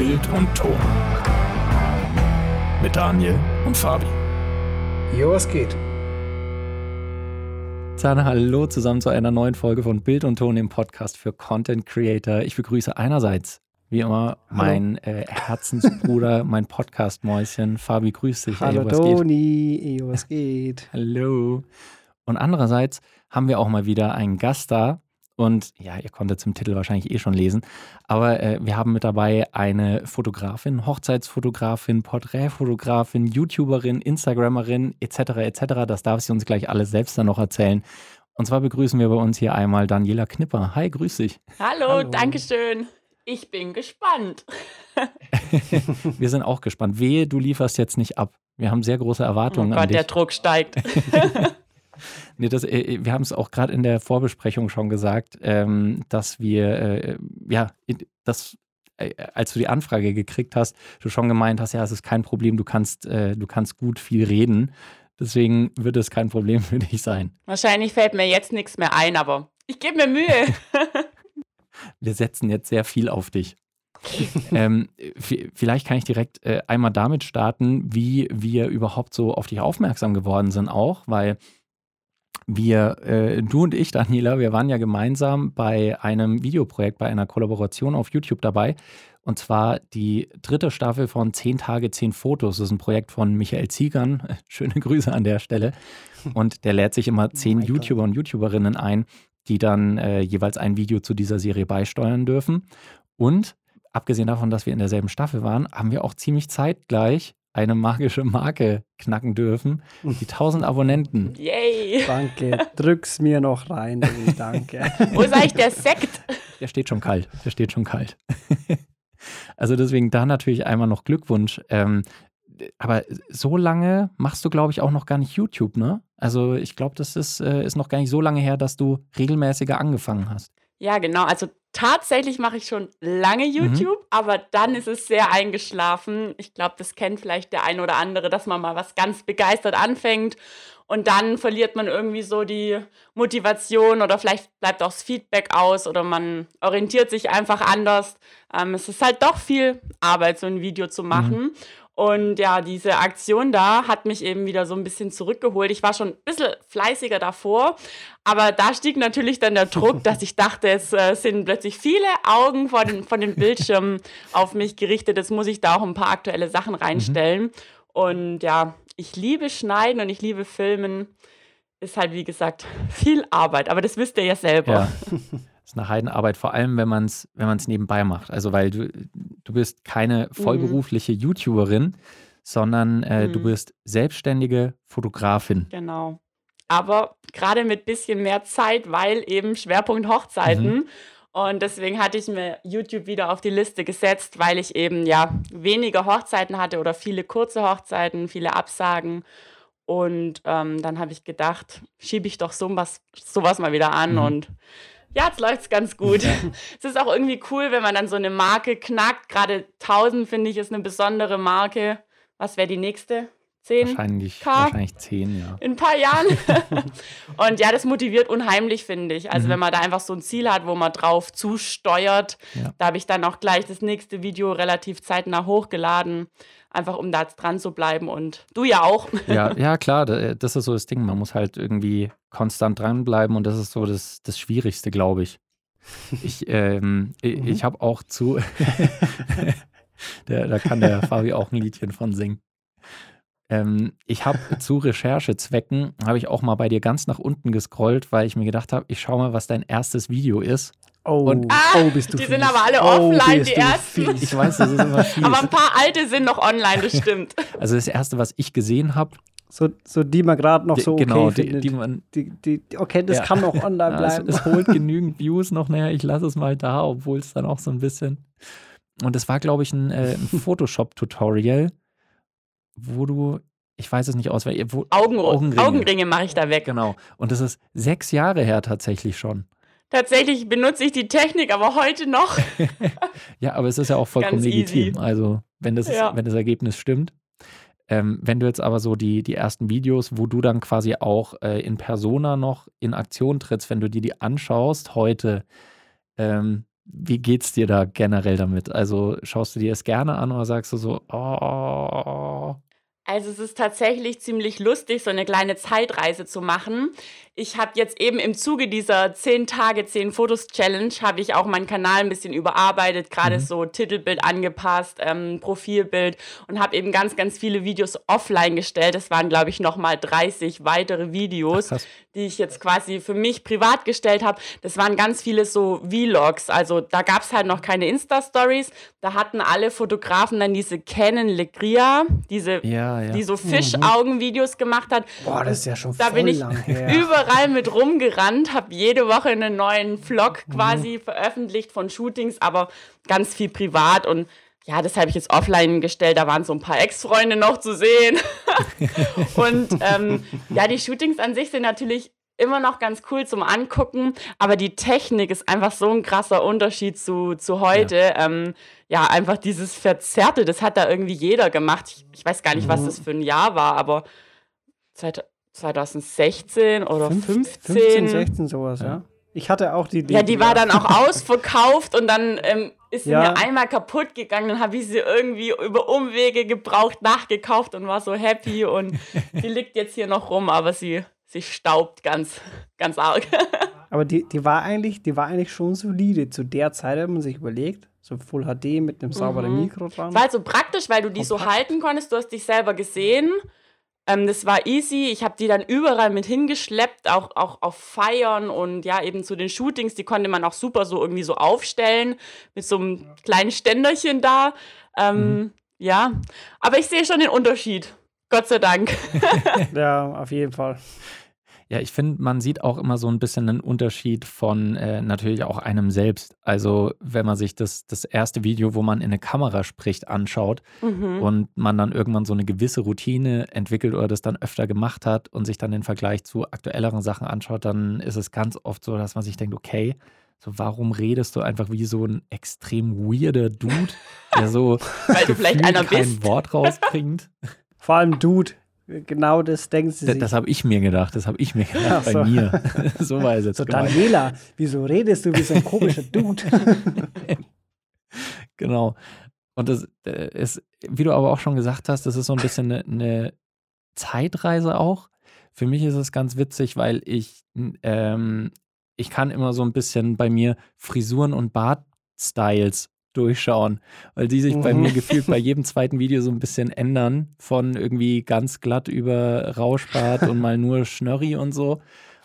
Bild und Ton. Mit Daniel und Fabi. Jo, was geht? Dann hallo zusammen zu einer neuen Folge von Bild und Ton, dem Podcast für Content Creator. Ich begrüße einerseits, wie immer, mein äh, Herzensbruder, mein Podcast-Mäuschen. Fabi, grüß dich. Hallo Ey, was Toni, Ey, was geht? Hallo. Und andererseits haben wir auch mal wieder einen Gast da. Und ja, ihr konntet zum Titel wahrscheinlich eh schon lesen. Aber äh, wir haben mit dabei eine Fotografin, Hochzeitsfotografin, Porträtfotografin, YouTuberin, Instagrammerin etc. etc. Das darf sie uns gleich alles selbst dann noch erzählen. Und zwar begrüßen wir bei uns hier einmal Daniela Knipper. Hi, grüß dich. Hallo, Hallo. danke schön. Ich bin gespannt. wir sind auch gespannt. Wehe, du lieferst jetzt nicht ab. Wir haben sehr große Oh Erwartungen an Gott, dich. der Druck steigt. Nee, das, äh, wir haben es auch gerade in der Vorbesprechung schon gesagt, ähm, dass wir, äh, ja, das, äh, als du die Anfrage gekriegt hast, du schon gemeint hast, ja, es ist kein Problem, du kannst, äh, du kannst gut viel reden. Deswegen wird es kein Problem für dich sein. Wahrscheinlich fällt mir jetzt nichts mehr ein, aber ich gebe mir Mühe. Wir setzen jetzt sehr viel auf dich. ähm, vielleicht kann ich direkt äh, einmal damit starten, wie wir überhaupt so auf dich aufmerksam geworden sind, auch, weil wir, äh, du und ich, Daniela, wir waren ja gemeinsam bei einem Videoprojekt, bei einer Kollaboration auf YouTube dabei. Und zwar die dritte Staffel von 10 Tage, 10 Fotos. Das ist ein Projekt von Michael Ziegern. Schöne Grüße an der Stelle. Und der lädt sich immer 10 Michael. YouTuber und YouTuberinnen ein, die dann äh, jeweils ein Video zu dieser Serie beisteuern dürfen. Und abgesehen davon, dass wir in derselben Staffel waren, haben wir auch ziemlich zeitgleich eine magische Marke knacken dürfen. Die 1000 Abonnenten. Yay. Danke, drück's mir noch rein, danke. Wo ist eigentlich der Sekt? Der steht schon kalt. Der steht schon kalt. also deswegen da natürlich einmal noch Glückwunsch. Ähm, aber so lange machst du, glaube ich, auch noch gar nicht YouTube, ne? Also ich glaube, das ist, äh, ist noch gar nicht so lange her, dass du regelmäßiger angefangen hast. Ja, genau. Also tatsächlich mache ich schon lange Mhm. YouTube, aber dann ist es sehr eingeschlafen. Ich glaube, das kennt vielleicht der ein oder andere, dass man mal was ganz begeistert anfängt und dann verliert man irgendwie so die Motivation oder vielleicht bleibt auch das Feedback aus oder man orientiert sich einfach anders. Ähm, es ist halt doch viel Arbeit, so ein Video zu machen. Und ja, diese Aktion da hat mich eben wieder so ein bisschen zurückgeholt. Ich war schon ein bisschen fleißiger davor, aber da stieg natürlich dann der Druck, dass ich dachte, es äh, sind plötzlich viele Augen vor den, von den Bildschirmen auf mich gerichtet. Jetzt muss ich da auch ein paar aktuelle Sachen reinstellen. Und ja, ich liebe Schneiden und ich liebe Filmen. Ist halt, wie gesagt, viel Arbeit, aber das wisst ihr ja selber. Ja. Das ist eine Heidenarbeit, vor allem wenn man es wenn man's nebenbei macht. Also weil du, du bist keine vollberufliche YouTuberin, sondern äh, du Mhm. bist selbstständige Fotografin. Genau. Aber gerade mit bisschen mehr Zeit, weil eben Schwerpunkt Hochzeiten. Und deswegen hatte ich mir YouTube wieder auf die Liste gesetzt, weil ich eben ja weniger Hochzeiten hatte oder viele kurze Hochzeiten, viele Absagen. Und ähm, dann habe ich gedacht, schiebe ich doch sowas, sowas mal wieder an Mhm. und ja, jetzt läuft es ganz gut. es ist auch irgendwie cool, wenn man dann so eine Marke knackt. Gerade 1000 finde ich ist eine besondere Marke. Was wäre die nächste? 10? Wahrscheinlich, K. wahrscheinlich zehn, ja. in ein paar Jahren. und ja, das motiviert unheimlich, finde ich. Also Mhm. wenn man da einfach so ein Ziel hat, wo man drauf zusteuert, Ja. da habe ich dann auch gleich das nächste Video relativ zeitnah hochgeladen, einfach um da dran zu bleiben. Und du ja auch. Ja, ja, klar, da- das ist so das Ding. Man muss halt irgendwie konstant dranbleiben und das ist so das, das Schwierigste, glaube ich. Ich, ähm, ich, Mhm. ich habe auch zu, der, da kann der Fabi auch ein Liedchen von singen. Ähm, ich habe zu Recherchezwecken, habe ich auch mal bei dir ganz nach unten gescrollt, weil ich mir gedacht habe, ich schaue mal, was dein erstes Video ist. Oh, Und- Ah, oh, bist du die fies. sind aber alle oh, offline, die ersten. fies. Ich weiß, das ist immer fies. Aber ein paar alte sind noch online, das stimmt. Also das erste, was ich gesehen habe, So, so die man gerade noch so okay genau, die, findet. die man Die, die, die, okay, das Ja. kann noch online Ja, es, bleiben. es holt genügend Views noch näher. Ich lasse es mal da, obwohl es dann auch so ein bisschen. Und es war, glaube ich, ein, äh, ein Photoshop-Tutorial, wo du, ich weiß es nicht auswendig, wo, Augenringe, Augenringe. Augenringe mache ich da weg. genau. Und das ist sechs Jahre her tatsächlich schon. Tatsächlich benutze ich die Technik, aber heute noch. Ja, aber es ist ja auch vollkommen legitim. Also, wenn das, Ja. wenn das Ergebnis stimmt. Ähm, wenn du jetzt aber so die, die ersten Videos, wo du dann quasi auch äh, in Persona noch in Aktion trittst, wenn du dir die anschaust heute, ähm, wie geht's dir da generell damit? Also schaust du dir es gerne an oder sagst du so, oh, also es ist tatsächlich ziemlich lustig, so eine kleine Zeitreise zu machen. Ich habe jetzt eben im Zuge dieser 10 Tage, 10 Fotos Challenge, habe ich auch meinen Kanal ein bisschen überarbeitet, gerade mhm. so Titelbild angepasst, ähm, Profilbild und habe eben ganz, ganz viele Videos offline gestellt. Das waren, glaube ich, nochmal 30 weitere Videos, Ach, die ich jetzt quasi für mich privat gestellt habe. Das waren ganz viele so Vlogs. Also da gab es halt noch keine Insta-Stories. Da hatten alle Fotografen dann diese Canon Legria, diese ja ja. die so Fischaugen-Videos gemacht hat. Boah, das ist ja schon Da voll bin ich lang her. überall mit rumgerannt, habe jede Woche einen neuen Vlog mhm. quasi mhm. veröffentlicht von Shootings, aber ganz viel privat und ja, das habe ich jetzt offline gestellt. Da waren so ein paar Ex-Freunde noch zu sehen. und ähm, ja, die Shootings an sich sind natürlich immer noch ganz cool zum Angucken, aber die Technik ist einfach so ein krasser Unterschied zu, zu heute. Ja. Ähm, ja, einfach dieses Verzerrte, das hat da irgendwie jeder gemacht. Ich, ich weiß gar nicht, mhm. was das für ein Jahr war, aber 2016 oder 15, 15 16 sowas, ja. Ich hatte auch die. die ja, die war dann auch ausverkauft und dann ähm, ist sie ja. mir einmal kaputt gegangen. Dann habe ich sie irgendwie über Umwege gebraucht, nachgekauft und war so happy. Und die liegt jetzt hier noch rum, aber sie sie staubt ganz, ganz arg. Aber die, die, war eigentlich, die war eigentlich schon solide zu der Zeit, wenn man sich überlegt. So Full HD mit einem sauberen mhm. Mikro dran. War halt so praktisch, weil du die Kompakt. so halten konntest. Du hast dich selber gesehen. Ähm, das war easy. Ich habe die dann überall mit hingeschleppt, auch, auch auf Feiern und ja, eben zu den Shootings. Die konnte man auch super so irgendwie so aufstellen mit so einem kleinen Ständerchen da. Ähm, mhm. Ja, aber ich sehe schon den Unterschied. Gott sei Dank. ja, auf jeden Fall. Ja, ich finde, man sieht auch immer so ein bisschen einen Unterschied von äh, natürlich auch einem selbst. Also, wenn man sich das, das erste Video, wo man in eine Kamera spricht, anschaut mhm. und man dann irgendwann so eine gewisse Routine entwickelt oder das dann öfter gemacht hat und sich dann den Vergleich zu aktuelleren Sachen anschaut, dann ist es ganz oft so, dass man sich denkt, okay, so, warum redest du einfach wie so ein extrem weirder Dude, der so Weil du vielleicht einer kein bist. Wort rausbringt? Vor allem Dude. Genau das denken sie sich. Das, habe ich mir gedacht, das habe ich mir gedacht ja, bei mir. so war es jetzt. So, gemeint. Daniela, wieso redest du wie so ein komischer Dude? genau. Und das ist, wie du aber auch schon gesagt hast, das ist so ein bisschen eine, eine Zeitreise auch. Für mich ist es ganz witzig, weil ich, ähm, ich kann immer so ein bisschen bei mir Frisuren und Bartstyles durchschauen, weil die sich bei mir mhm. gefühlt bei jedem zweiten Video so ein bisschen ändern, von irgendwie ganz glatt über Rauschbart und mal nur Schnörri und so.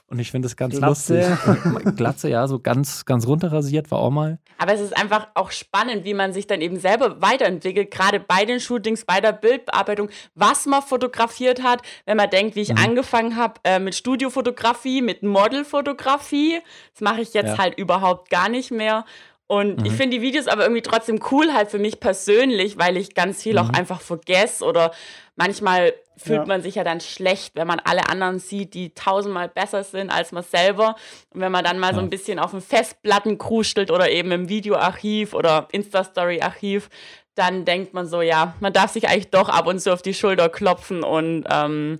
Und ich finde das ganz Glatze. lustig. Glatze, ja, so ganz, ganz runterrasiert war auch mal. Aber es ist einfach auch spannend, wie man sich dann eben selber weiterentwickelt, gerade bei den Shootings, bei der Bildbearbeitung, was man fotografiert hat. Wenn man denkt, wie ich mhm. angefangen habe äh, mit Studiofotografie, mit Modelfotografie, das mache ich jetzt ja. halt überhaupt gar nicht mehr. Und mhm. ich finde die Videos aber irgendwie trotzdem cool, halt für mich persönlich, weil ich ganz viel mhm. auch einfach vergesse oder manchmal fühlt ja. man sich ja dann schlecht, wenn man alle anderen sieht, die tausendmal besser sind als man selber. Und wenn man dann mal ja. so ein bisschen auf dem Festplatten krustelt oder eben im Videoarchiv oder Insta-Story-Archiv, dann denkt man so, ja, man darf sich eigentlich doch ab und zu auf die Schulter klopfen und ähm,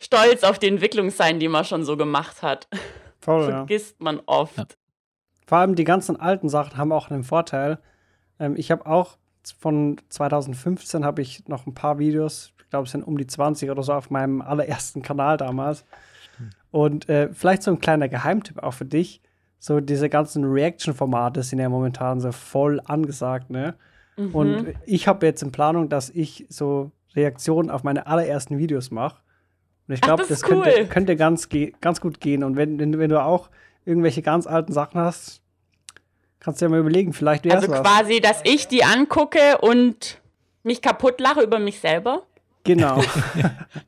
stolz auf die Entwicklung sein, die man schon so gemacht hat. Voll, Vergisst ja. man oft. Vor allem die ganzen alten Sachen haben auch einen Vorteil. Ähm, ich habe auch von 2015 habe ich noch ein paar Videos, ich glaube, es sind um die 20 oder so auf meinem allerersten Kanal damals. Und äh, vielleicht so ein kleiner Geheimtipp auch für dich. So diese ganzen Reaction-Formate sind ja momentan so voll angesagt, ne? Mhm. Und ich habe jetzt in Planung, dass ich so Reaktionen auf meine allerersten Videos mache. Und ich glaube, das, das cool. könnte, könnte ganz, ganz gut gehen. Und wenn, wenn, wenn du auch irgendwelche ganz alten Sachen hast, kannst du ja mal überlegen, vielleicht wäre Also quasi, dass ich die angucke und mich kaputt lache über mich selber. Genau.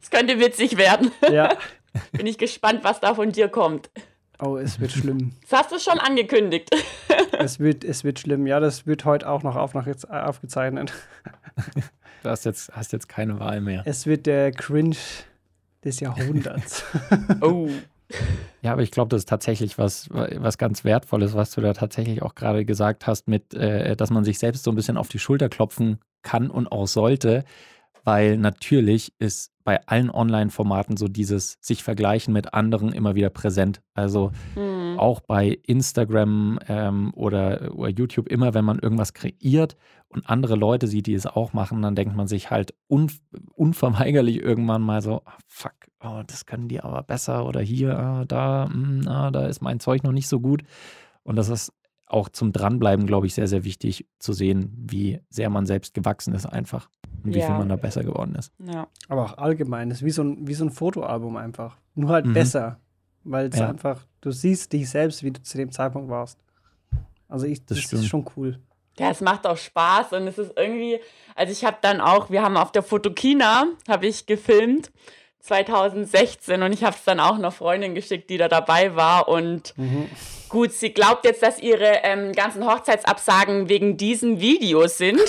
Das könnte witzig werden. Ja. Bin ich gespannt, was da von dir kommt. Oh, es wird schlimm. Das hast du schon angekündigt. Es wird, es wird schlimm. Ja, das wird heute auch noch auf, nach jetzt, äh, aufgezeichnet. Du hast jetzt, hast jetzt keine Wahl mehr. Es wird der Cringe des Jahrhunderts. Oh. Ja, aber ich glaube, das ist tatsächlich was, was ganz Wertvolles, was du da tatsächlich auch gerade gesagt hast, mit, äh, dass man sich selbst so ein bisschen auf die Schulter klopfen kann und auch sollte, weil natürlich ist bei allen Online-Formaten so dieses sich vergleichen mit anderen immer wieder präsent. Also mhm. Mhm. Auch bei Instagram ähm, oder, oder YouTube immer, wenn man irgendwas kreiert und andere Leute sieht, die es auch machen, dann denkt man sich halt un unverweigerlich irgendwann mal so, oh, fuck, oh, das können die aber besser oder hier, ah, da, mh, hm, ah, da ist mein Zeug noch nicht so gut. Und das ist auch zum Dranbleiben, glaube ich, sehr, sehr wichtig zu sehen, wie sehr man selbst gewachsen ist einfach und wie ja. viel man da besser geworden ist. Ja. Aber auch allgemein, das ist wie so ein, wie so ein Fotoalbum einfach. Nur halt mhm. besser, weil es ja. einfach, du siehst dich selbst, wie du zu dem Zeitpunkt warst. Also ich, das, das ist schon cool. Ja, es macht auch Spaß und es ist irgendwie, also ich habe dann auch, wir haben auf der Fotokina, habe ich gefilmt 2016 und ich habe es dann auch einer Freundin geschickt, die da dabei war und mhm. gut, sie glaubt jetzt, dass ihre ähm, ganzen Hochzeitsabsagen wegen diesem Video sind.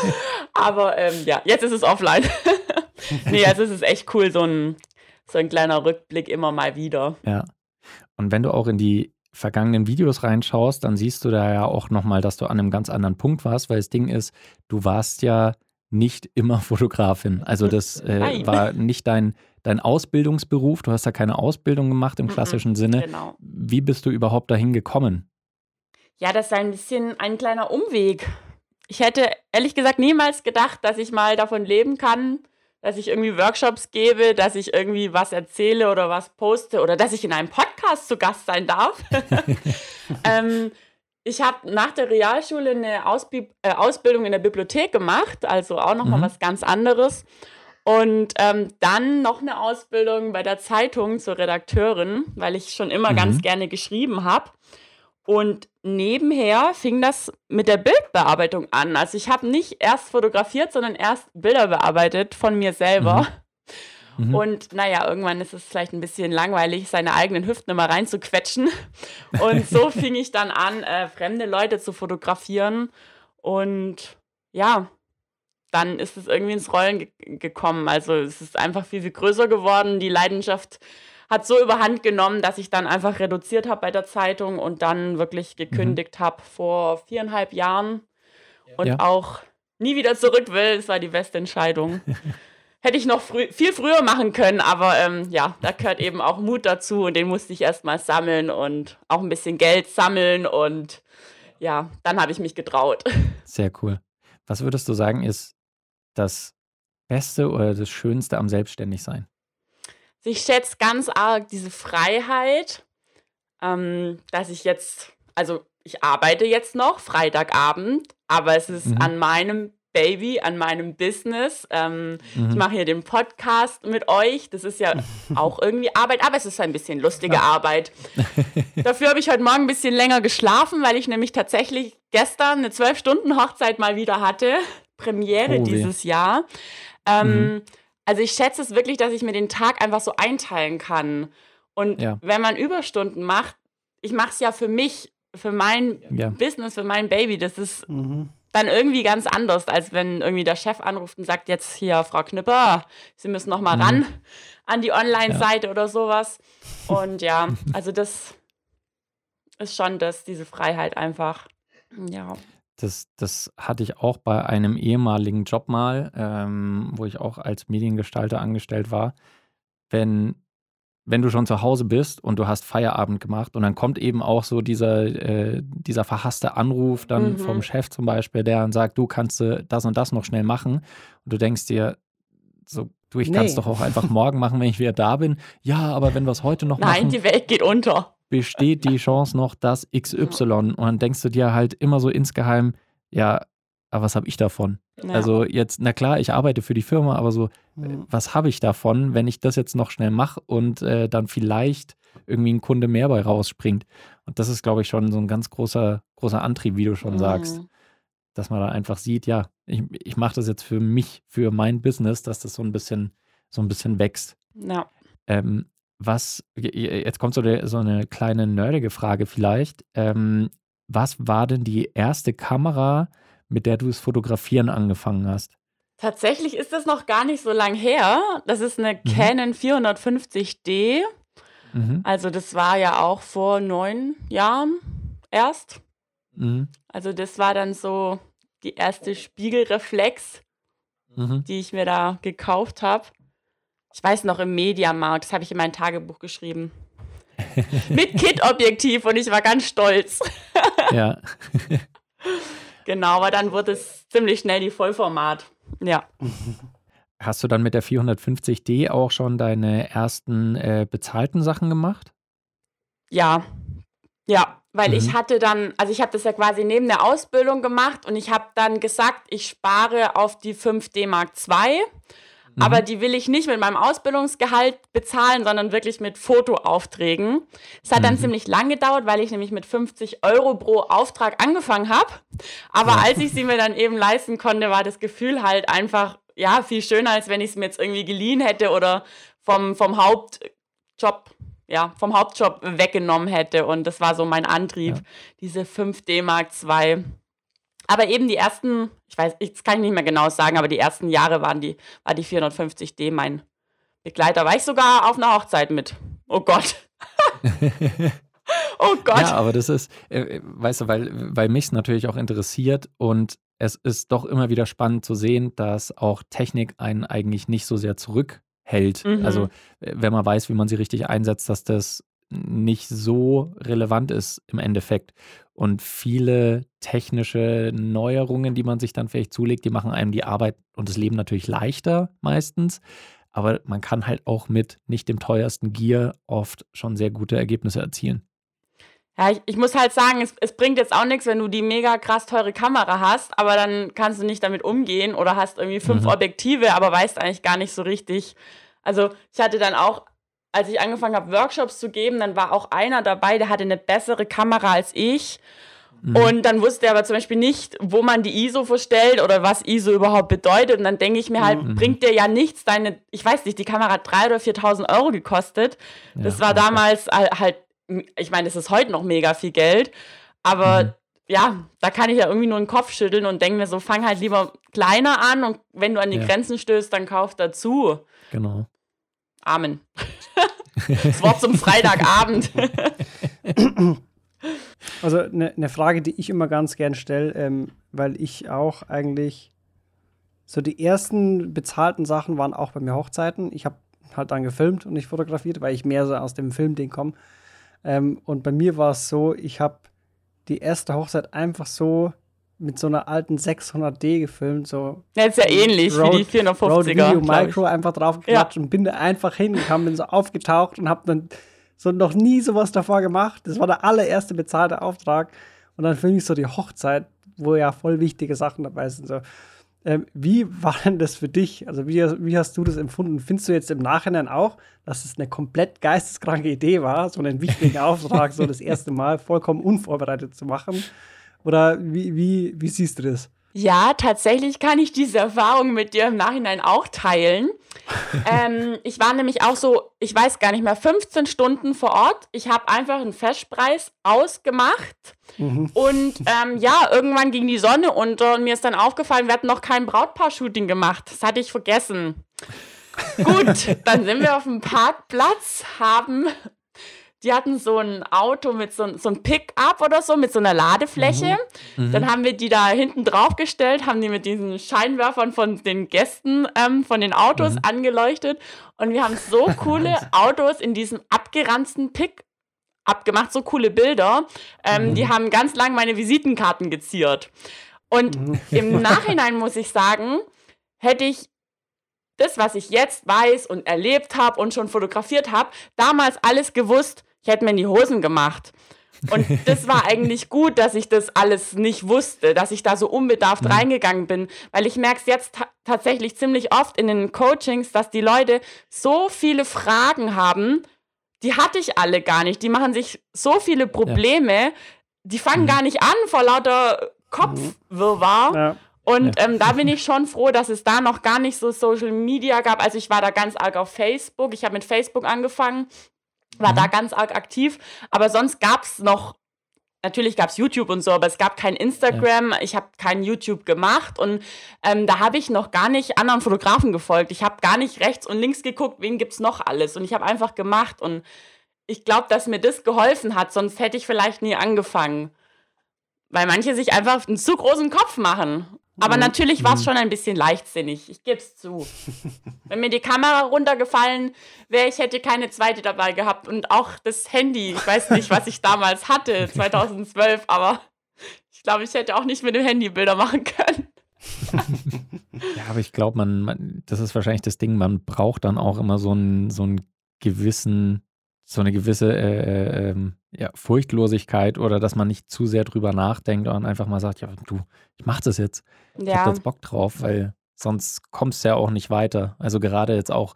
Aber ähm, ja, jetzt ist es offline. nee, also es ist echt cool, so ein, so ein kleiner Rückblick immer mal wieder. Ja. Und wenn du auch in die vergangenen Videos reinschaust, dann siehst du da ja auch nochmal, dass du an einem ganz anderen Punkt warst, weil das Ding ist, du warst ja nicht immer Fotografin. Also das äh, war nicht dein, dein Ausbildungsberuf. Du hast da keine Ausbildung gemacht im klassischen Sinne. Genau. Wie bist du überhaupt dahin gekommen? Ja, das ist ein bisschen ein kleiner Umweg. Ich hätte ehrlich gesagt niemals gedacht, dass ich mal davon leben kann, dass ich irgendwie Workshops gebe, dass ich irgendwie was erzähle oder was poste oder dass ich in einem Podcast zu Gast sein darf. ähm, ich habe nach der Realschule eine Ausbi äh, Ausbildung in der Bibliothek gemacht, also auch nochmal mhm. was ganz anderes. Und ähm, dann noch eine Ausbildung bei der Zeitung zur Redakteurin, weil ich schon immer mhm. ganz gerne geschrieben habe. Und nebenher fing das mit der Bildbearbeitung an. Also ich habe nicht erst fotografiert, sondern erst Bilder bearbeitet von mir selber. Mhm. Mhm. Und naja, irgendwann ist es vielleicht ein bisschen langweilig, seine eigenen Hüften immer reinzuquetschen. Und so fing ich dann an, äh, fremde Leute zu fotografieren. Und ja, dann ist es irgendwie ins Rollen ge gekommen. Also es ist einfach viel, viel größer geworden. Die Leidenschaft hat so überhand genommen, dass ich dann einfach reduziert habe bei der Zeitung und dann wirklich gekündigt mhm. habe vor viereinhalb Jahren und ja. auch nie wieder zurück will. Es war die beste Entscheidung. hätte ich noch früh, viel früher machen können, aber ähm, ja, da gehört eben auch Mut dazu und den musste ich erstmal sammeln und auch ein bisschen Geld sammeln und ja, dann habe ich mich getraut. Sehr cool. Was würdest du sagen, ist das Beste oder das Schönste am Selbstständigsein? Ich schätze ganz arg diese Freiheit, ähm, dass ich jetzt, also ich arbeite jetzt noch Freitagabend, aber es ist mhm. an meinem Baby, an meinem Business. Ähm, mhm. Ich mache hier den Podcast mit euch. Das ist ja auch irgendwie Arbeit, aber es ist ein bisschen lustige ja. Arbeit. Dafür habe ich heute Morgen ein bisschen länger geschlafen, weil ich nämlich tatsächlich gestern eine zwölf Stunden Hochzeit mal wieder hatte. Premiere oh, dieses Jahr. Ähm, mhm. Also ich schätze es wirklich, dass ich mir den Tag einfach so einteilen kann. Und ja. wenn man Überstunden macht, ich mache es ja für mich, für mein ja. Business, für mein Baby. Das ist mhm dann irgendwie ganz anders, als wenn irgendwie der Chef anruft und sagt, jetzt hier, Frau Knipper, Sie müssen noch mal mhm. ran an die Online-Seite ja. oder sowas. Und ja, also das ist schon das, diese Freiheit einfach, ja. Das, das hatte ich auch bei einem ehemaligen Job mal, ähm, wo ich auch als Mediengestalter angestellt war. Wenn wenn du schon zu Hause bist und du hast Feierabend gemacht und dann kommt eben auch so dieser, äh, dieser verhasste Anruf dann mhm. vom Chef zum Beispiel, der dann sagt, du kannst äh, das und das noch schnell machen und du denkst dir, so, du, ich nee. kann es doch auch einfach morgen machen, wenn ich wieder da bin. Ja, aber wenn wir es heute noch Nein, machen. Nein, die Welt geht unter. Besteht die Chance noch, dass XY und dann denkst du dir halt immer so insgeheim, ja, aber was habe ich davon? Ja. Also jetzt, na klar, ich arbeite für die Firma, aber so, mhm. was habe ich davon, wenn ich das jetzt noch schnell mache und äh, dann vielleicht irgendwie ein Kunde mehr bei rausspringt? Und das ist, glaube ich, schon so ein ganz großer, großer Antrieb, wie du schon mhm. sagst. Dass man da einfach sieht, ja, ich, ich mache das jetzt für mich, für mein Business, dass das so ein bisschen, so ein bisschen wächst. Ja. Ähm, was, jetzt kommt so, der, so eine kleine nerdige Frage vielleicht. Ähm, was war denn die erste Kamera, mit der du das Fotografieren angefangen hast? Tatsächlich ist das noch gar nicht so lang her. Das ist eine mhm. Canon 450D. Mhm. Also das war ja auch vor neun Jahren erst. Mhm. Also das war dann so die erste Spiegelreflex, mhm. die ich mir da gekauft habe. Ich weiß noch im Mediamarkt, das habe ich in mein Tagebuch geschrieben. Mit Kit-Objektiv und ich war ganz stolz. ja. genau, aber dann wurde es ziemlich schnell die Vollformat. Ja. Hast du dann mit der 450D auch schon deine ersten äh, bezahlten Sachen gemacht? Ja. Ja, weil mhm. ich hatte dann, also ich habe das ja quasi neben der Ausbildung gemacht und ich habe dann gesagt, ich spare auf die 5D Mark II Mhm. Aber die will ich nicht mit meinem Ausbildungsgehalt bezahlen, sondern wirklich mit Fotoaufträgen. Es hat dann mhm. ziemlich lang gedauert, weil ich nämlich mit 50 Euro pro Auftrag angefangen habe. Aber ja. als ich sie mir dann eben leisten konnte, war das Gefühl halt einfach, ja, viel schöner, als wenn ich es mir jetzt irgendwie geliehen hätte oder vom, vom Hauptjob ja, vom Hauptjob weggenommen hätte. Und das war so mein Antrieb, ja. diese 5D Mark II. Aber eben die ersten, ich weiß, das kann ich nicht mehr genau sagen, aber die ersten Jahre waren die, war die 450D mein Begleiter. War ich sogar auf einer Hochzeit mit. Oh Gott. oh Gott. Ja, aber das ist, äh, weißt du, weil, weil mich es natürlich auch interessiert und es ist doch immer wieder spannend zu sehen, dass auch Technik einen eigentlich nicht so sehr zurückhält. Mhm. Also, äh, wenn man weiß, wie man sie richtig einsetzt, dass das nicht so relevant ist im Endeffekt. Und viele technische Neuerungen, die man sich dann vielleicht zulegt, die machen einem die Arbeit und das Leben natürlich leichter meistens. Aber man kann halt auch mit nicht dem teuersten Gear oft schon sehr gute Ergebnisse erzielen. Ja, ich, ich muss halt sagen, es, es, bringt jetzt auch nichts, wenn du die mega krass teure Kamera hast, aber dann kannst du nicht damit umgehen oder hast irgendwie fünf mhm. Objektive, aber weißt eigentlich gar nicht so richtig. Also ich hatte dann auch als ich angefangen habe, Workshops zu geben, dann war auch einer dabei, der hatte eine bessere Kamera als ich. Mhm. Und dann wusste er aber zum Beispiel nicht, wo man die ISO verstellt oder was ISO überhaupt bedeutet. Und dann denke ich mir halt, mhm. bringt dir ja nichts deine, ich weiß nicht, die Kamera hat 3.000 oder 4.000 Euro gekostet. Ja, das war damals halt, ich meine, das ist heute noch mega viel Geld. Aber mhm. ja, da kann ich ja irgendwie nur den Kopf schütteln und denke mir so, fang halt lieber kleiner an und wenn du an die ja. Grenzen stößt, dann kauf dazu. Genau. Amen. das Wort zum Freitagabend. also eine ne Frage, die ich immer ganz gern stelle, ähm, weil ich auch eigentlich so die ersten bezahlten Sachen waren auch bei mir Hochzeiten. Ich habe halt dann gefilmt und nicht fotografiert, weil ich mehr so aus dem Filmding komme. Ähm, und bei mir war es so, ich habe die erste Hochzeit einfach so mit so einer alten 600D gefilmt. So ja, ist ja ähnlich Road, wie die 450er. Road Video Micro einfach drauf geklatscht ja. und bin da einfach hingekommen, bin so aufgetaucht und habe dann so noch nie sowas davor gemacht. Das war der allererste bezahlte Auftrag. Und dann filme ich so die Hochzeit, wo ja voll wichtige Sachen dabei sind. So. Ähm, wie war denn das für dich? Also, wie, wie hast du das empfunden? Findest du jetzt im Nachhinein auch, dass es eine komplett geisteskranke Idee war, so einen wichtigen Auftrag so das erste Mal vollkommen unvorbereitet zu machen? Oder wie, wie, wie siehst du das? Ja, tatsächlich kann ich diese Erfahrung mit dir im Nachhinein auch teilen. ähm, ich war nämlich auch so, ich weiß gar nicht mehr, 15 Stunden vor Ort. Ich habe einfach einen Festpreis ausgemacht. Mhm. Und ähm, ja, irgendwann ging die Sonne unter und mir ist dann aufgefallen, wir hatten noch kein Brautpaar-Shooting gemacht. Das hatte ich vergessen. Gut, dann sind wir auf dem Parkplatz, haben die hatten so ein Auto mit so, so ein Pickup oder so, mit so einer Ladefläche. Mhm. Mhm. Dann haben wir die da hinten drauf gestellt, haben die mit diesen Scheinwerfern von den Gästen ähm, von den Autos mhm. angeleuchtet. Und wir haben so coole Autos in diesem abgeranzten Pick abgemacht, so coole Bilder. Ähm, die mhm. haben ganz lang meine Visitenkarten geziert. Und mhm. im Nachhinein muss ich sagen, hätte ich das, was ich jetzt weiß und erlebt habe und schon fotografiert habe, damals alles gewusst, ich hätte mir in die Hosen gemacht. Und das war eigentlich gut, dass ich das alles nicht wusste, dass ich da so unbedarft mhm. reingegangen bin, weil ich merke es jetzt ta tatsächlich ziemlich oft in den Coachings, dass die Leute so viele Fragen haben, die hatte ich alle gar nicht. Die machen sich so viele Probleme, ja. die fangen mhm. gar nicht an vor lauter Kopfwirrwarr. Ja. Und ja. ähm, da bin ich schon froh, dass es da noch gar nicht so Social Media gab. Also ich war da ganz arg auf Facebook. Ich habe mit Facebook angefangen war mhm. da ganz arg aktiv. Aber sonst gab es noch, natürlich gab es YouTube und so, aber es gab kein Instagram. Ja. Ich habe kein YouTube gemacht und ähm, da habe ich noch gar nicht anderen Fotografen gefolgt. Ich habe gar nicht rechts und links geguckt, wen gibt es noch alles. Und ich habe einfach gemacht und ich glaube, dass mir das geholfen hat, sonst hätte ich vielleicht nie angefangen. Weil manche sich einfach einen zu großen Kopf machen. Aber Mhm. natürlich war es Mhm. schon ein bisschen leichtsinnig. Ich gebe es zu. Wenn mir die Kamera runtergefallen wäre, ich hätte keine zweite dabei gehabt. Und auch das Handy. Ich weiß nicht, was ich damals hatte, 2012, aber ich glaube, ich hätte auch nicht mit dem Handy Bilder machen können. Ja, aber ich glaube, man, man, das ist wahrscheinlich das Ding, man braucht dann auch immer so einen, so einen gewissen, so eine gewisse äh, ähm, ja, Furchtlosigkeit oder dass man nicht zu sehr drüber nachdenkt und einfach mal sagt, ja, du, ich mach das jetzt. Ich hab da Ja, jetzt Bock drauf, weil sonst kommst du ja auch nicht weiter. Also gerade jetzt auch,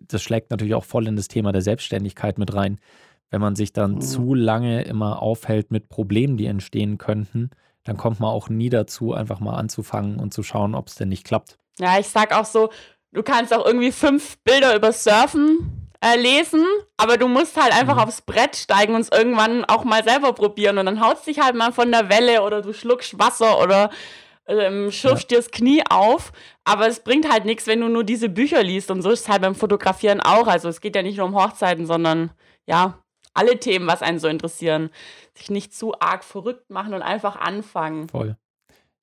das schlägt natürlich auch voll in das Thema der Selbstständigkeit mit rein. Wenn man sich dann Mhm. zu lange immer aufhält mit Problemen, die entstehen könnten, dann kommt man auch nie dazu, einfach mal anzufangen und zu schauen, ob es denn nicht klappt. ja, ich sag auch so, du kannst auch irgendwie fünf Bilder über Surfen äh, lesen, aber du musst halt einfach Mhm. aufs Brett steigen und es irgendwann auch mal selber probieren. Und dann haust dich halt mal von der Welle oder du schluckst Wasser oder ähm, schürfst dir das Knie auf. Aber es bringt halt nichts, wenn du nur diese Bücher liest. Und so ist es halt beim Fotografieren auch. Also es geht ja nicht nur um Hochzeiten, sondern ja, alle Themen, was einen so interessieren. Sich nicht zu arg verrückt machen und einfach anfangen. Voll.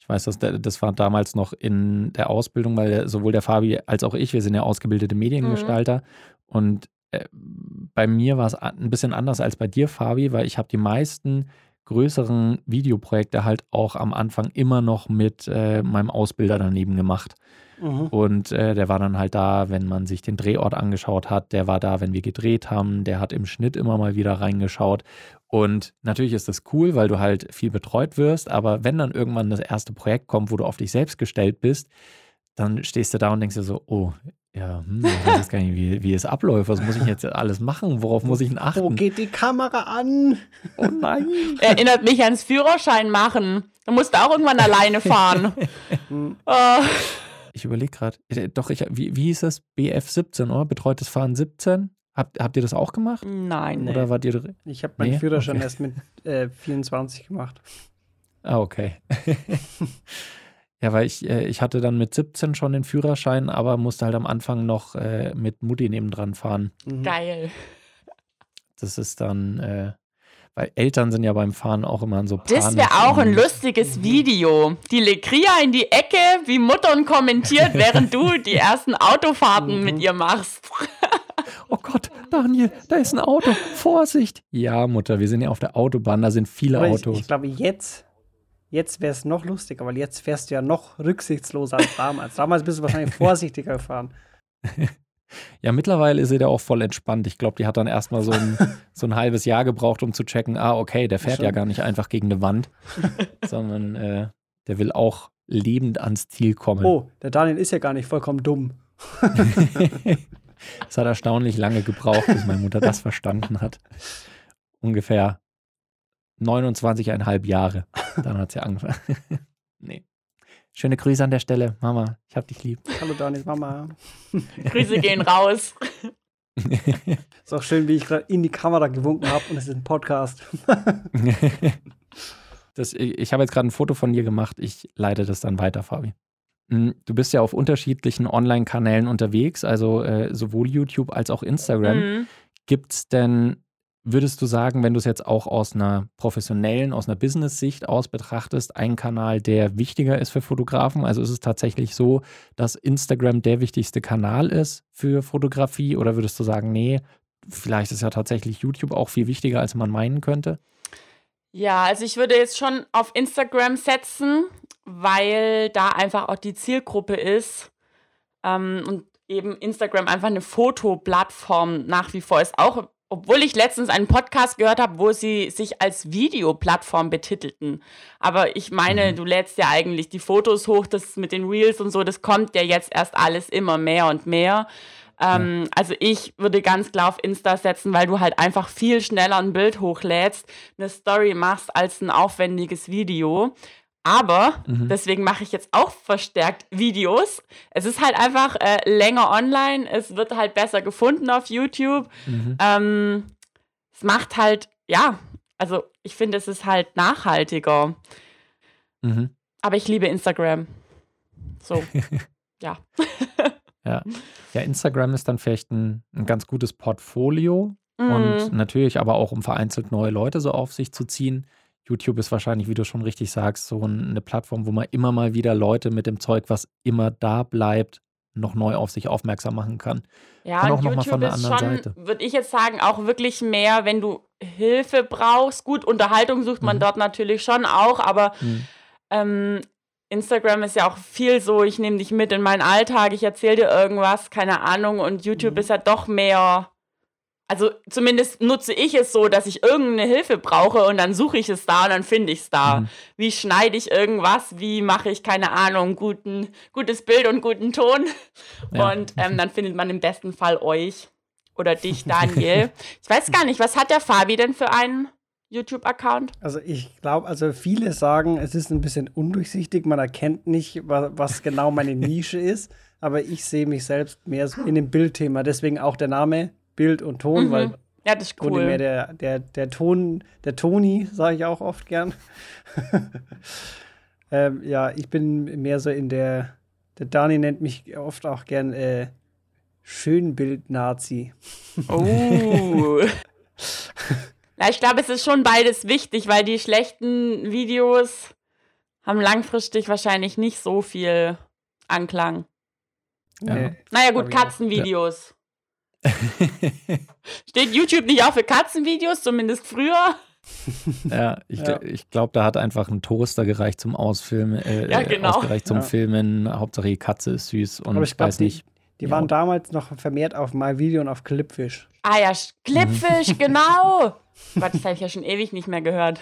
Ich weiß, dass der, das war damals noch in der Ausbildung, weil sowohl der Fabi als auch ich, wir sind ja ausgebildete Mediengestalter. Und äh, bei mir war es ein bisschen anders als bei dir, Fabi, weil ich habe die meisten größeren Videoprojekte halt auch am Anfang immer noch mit äh, meinem Ausbilder daneben gemacht. Mhm. Und äh, der war dann halt da, wenn man sich den Drehort angeschaut hat. Der war da, wenn wir gedreht haben. Der hat im Schnitt immer mal wieder reingeschaut. Und natürlich ist das cool, weil du halt viel betreut wirst. Aber wenn dann irgendwann das erste Projekt kommt, wo du auf dich selbst gestellt bist, dann stehst du da und denkst dir so, oh, ja, hm, ich weiß jetzt gar nicht, wie, wie es abläuft. Was muss ich jetzt alles machen? Worauf muss ich denn Wo achten? geht die Kamera an? Oh nein. Erinnert mich ans Führerschein machen. Da musst du auch irgendwann alleine fahren. Äh, Ich überlege gerade. Doch, ich, wie, wie hieß das? BF 17, oder? Betreutes Fahren 17? Habt, habt ihr das auch gemacht? nein. Nee. Oder wart ihr drin? Ich habe meinen Nee? Führerschein Okay. erst mit äh, 24 gemacht. Ah, okay. ja, weil ich, äh, ich hatte dann mit 17 schon den Führerschein, aber musste halt am Anfang noch äh, mit Mutti nebendran fahren. Mhm. Geil. Das ist dann, äh, weil Eltern sind ja beim Fahren auch immer so Das wäre auch ein lustiges Video. Die Lekria in die Ecke, wie Muttern kommentiert, während du die ersten Autofahrten Mhm. mit ihr machst. Oh Gott, Daniel, da ist ein Auto. Vorsicht. Ja, Mutter, wir sind ja auf der Autobahn, da sind viele Aber ich, Autos. ich glaube, jetzt, jetzt wäre es noch lustiger, weil jetzt fährst du ja noch rücksichtsloser als damals. damals bist du wahrscheinlich vorsichtiger gefahren. Ja, mittlerweile ist sie da auch voll entspannt. Ich glaube, die hat dann erstmal so ein, so ein halbes Jahr gebraucht, um zu checken, ah, okay, der fährt ja Schon. gar nicht einfach gegen eine Wand, sondern äh, der will auch lebend ans Ziel kommen. Oh, der Daniel ist ja gar nicht vollkommen dumm. Es hat erstaunlich lange gebraucht, bis meine Mutter das verstanden hat. Ungefähr 29,5 Jahre. Dann hat sie angefangen. nee. Schöne Grüße an der Stelle. Mama, ich hab dich lieb. Hallo Daniel, Mama. Grüße gehen raus. Ist auch schön, wie ich gerade in die Kamera gewunken habe und es ist ein Podcast. Das, ich ich habe jetzt gerade ein Foto von dir gemacht. Ich leite das dann weiter, Fabi. Mm, Du bist ja auf unterschiedlichen Online-Kanälen unterwegs, also äh, sowohl YouTube als auch Instagram. Mhm. Gibt es denn, würdest du sagen, wenn du es jetzt auch aus einer professionellen, aus einer Business-Sicht aus betrachtest, einen Kanal, der wichtiger ist für Fotografen? Also ist es tatsächlich so, dass Instagram der wichtigste Kanal ist für Fotografie? Oder würdest du sagen, nee, vielleicht ist ja tatsächlich YouTube auch viel wichtiger, als man meinen könnte? Ja, also ich würde jetzt schon auf Instagram setzen, weil da einfach auch die Zielgruppe ist ähm, und eben Instagram einfach eine Fotoplattform nach wie vor ist. Auch obwohl ich letztens einen Podcast gehört habe, wo sie sich als Videoplattform betitelten. Aber ich meine, Mhm. du lädst ja eigentlich die Fotos hoch, das mit den Reels und so, das kommt ja jetzt erst alles immer mehr und mehr. Ähm, Also ich würde ganz klar auf Insta setzen, weil du halt einfach viel schneller ein Bild hochlädst, eine Story machst als ein aufwendiges Video. Aber Mhm. deswegen mache ich jetzt auch verstärkt Videos. Es ist halt einfach äh, länger online, es wird halt besser gefunden auf YouTube. Mhm. Ähm, es macht halt, ja, also ich finde, es ist halt nachhaltiger. Mhm. Aber ich liebe Instagram. So, ja. Ja. ja, Instagram ist dann vielleicht ein, ein ganz gutes Portfolio und Mhm. natürlich aber auch, um vereinzelt neue Leute so auf sich zu ziehen. YouTube ist wahrscheinlich, wie du schon richtig sagst, so eine Plattform, wo man immer mal wieder Leute mit dem Zeug, was immer da bleibt, noch neu auf sich aufmerksam machen kann. Ja, und auch noch mal YouTube von der ist anderen schon, Seite. würde ich jetzt sagen, auch wirklich mehr, wenn du Hilfe brauchst. Gut, Unterhaltung sucht man Mhm. dort natürlich schon auch, aber Hm. ähm, Instagram ist ja auch viel so, ich nehme dich mit in meinen Alltag, ich erzähle dir irgendwas, keine Ahnung. Und YouTube Mhm. ist ja doch mehr, also zumindest nutze ich es so, dass ich irgendeine Hilfe brauche und dann suche ich es da und dann finde ich es da. Mhm. Wie schneide ich irgendwas, wie mache ich, keine Ahnung, guten, gutes Bild und guten Ton. Ja. Und ähm, dann findet man im besten Fall euch oder dich, Daniel. ich weiß gar nicht, was hat der Fabi denn für einen YouTube-Account? Also ich glaube, also viele sagen, es ist ein bisschen undurchsichtig, man erkennt nicht, wa- was genau meine Nische ist, aber ich sehe mich selbst mehr so in dem Bildthema, deswegen auch der Name Bild und Ton, Mhm. weil Ja, das ist Toni mehr cool. der, der, der Ton, der Toni, sage ich auch oft gern. ähm, ja, ich bin mehr so in der, der Dani nennt mich oft auch gern äh, Schönbild-Nazi. Oh. Na, ich glaube, es ist schon beides wichtig, weil die schlechten Videos haben langfristig wahrscheinlich nicht so viel Anklang. Ja. Nee, Naja, gut, ich auch. Steht YouTube nicht auch für Katzenvideos, zumindest früher? Ja, ich, Ja. ich glaube, da hat einfach ein Toaster gereicht zum Ausfilmen, äh, Ja, genau. ausgereicht zum Ja. Filmen. Hauptsache die Katze ist süß und Aber ich glaube, weiß die, nicht. die Ja. waren damals noch vermehrt auf MyVideo und auf Clipfish. Ah ja, Clipfish, genau. Gott, das habe ich ja schon ewig nicht mehr gehört.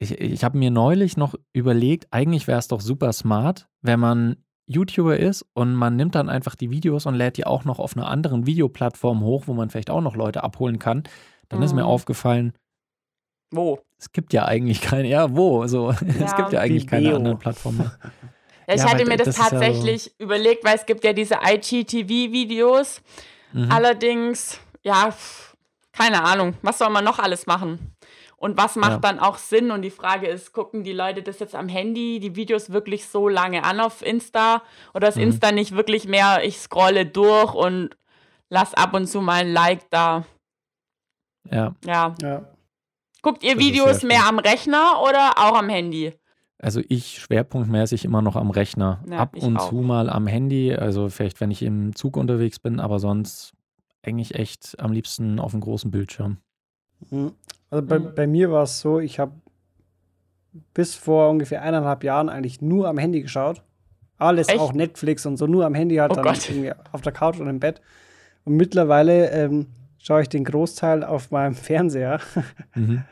Ich, ich habe mir neulich noch überlegt, eigentlich wäre es doch super smart, wenn man YouTuber ist und man nimmt dann einfach die Videos und lädt die auch noch auf einer anderen Videoplattform hoch, wo man vielleicht auch noch Leute abholen kann. Dann ist mir Mhm. aufgefallen, Wo? es gibt ja eigentlich keine, ja, wo? So, es Ja. gibt ja eigentlich keine Vimeo. anderen Plattformen mehr. Ja, ich Ja, hatte mir das, das ist ja so- tatsächlich überlegt, weil es gibt ja diese IGTV-Videos. Mhm. Allerdings, ja, keine Ahnung, was soll man noch alles machen? Und was macht Ja. dann auch Sinn? Und die Frage ist, gucken die Leute das jetzt am Handy, die Videos wirklich so lange an auf Insta? Oder ist Mhm. Insta nicht wirklich mehr, ich scrolle durch und lass ab und zu mal ein Like da? Ja, Ja. Ja. Guckt ihr Das Videos mehr am Rechner oder auch am Handy? also ich schwerpunktmäßig immer noch am Rechner. Ja, Ab und auch. zu mal am Handy, also vielleicht, wenn ich im Zug unterwegs bin, aber sonst eigentlich echt am liebsten auf dem großen Bildschirm. Mhm. Also bei, Mhm. bei mir war es so, ich habe bis vor ungefähr eineinhalb Jahren eigentlich nur am Handy geschaut. Alles, Echt? auch Netflix und so, nur am Handy halt Oh dann Gott. irgendwie auf der Couch und im Bett. Und mittlerweile ähm, schaue ich den Großteil auf meinem Fernseher. Mhm.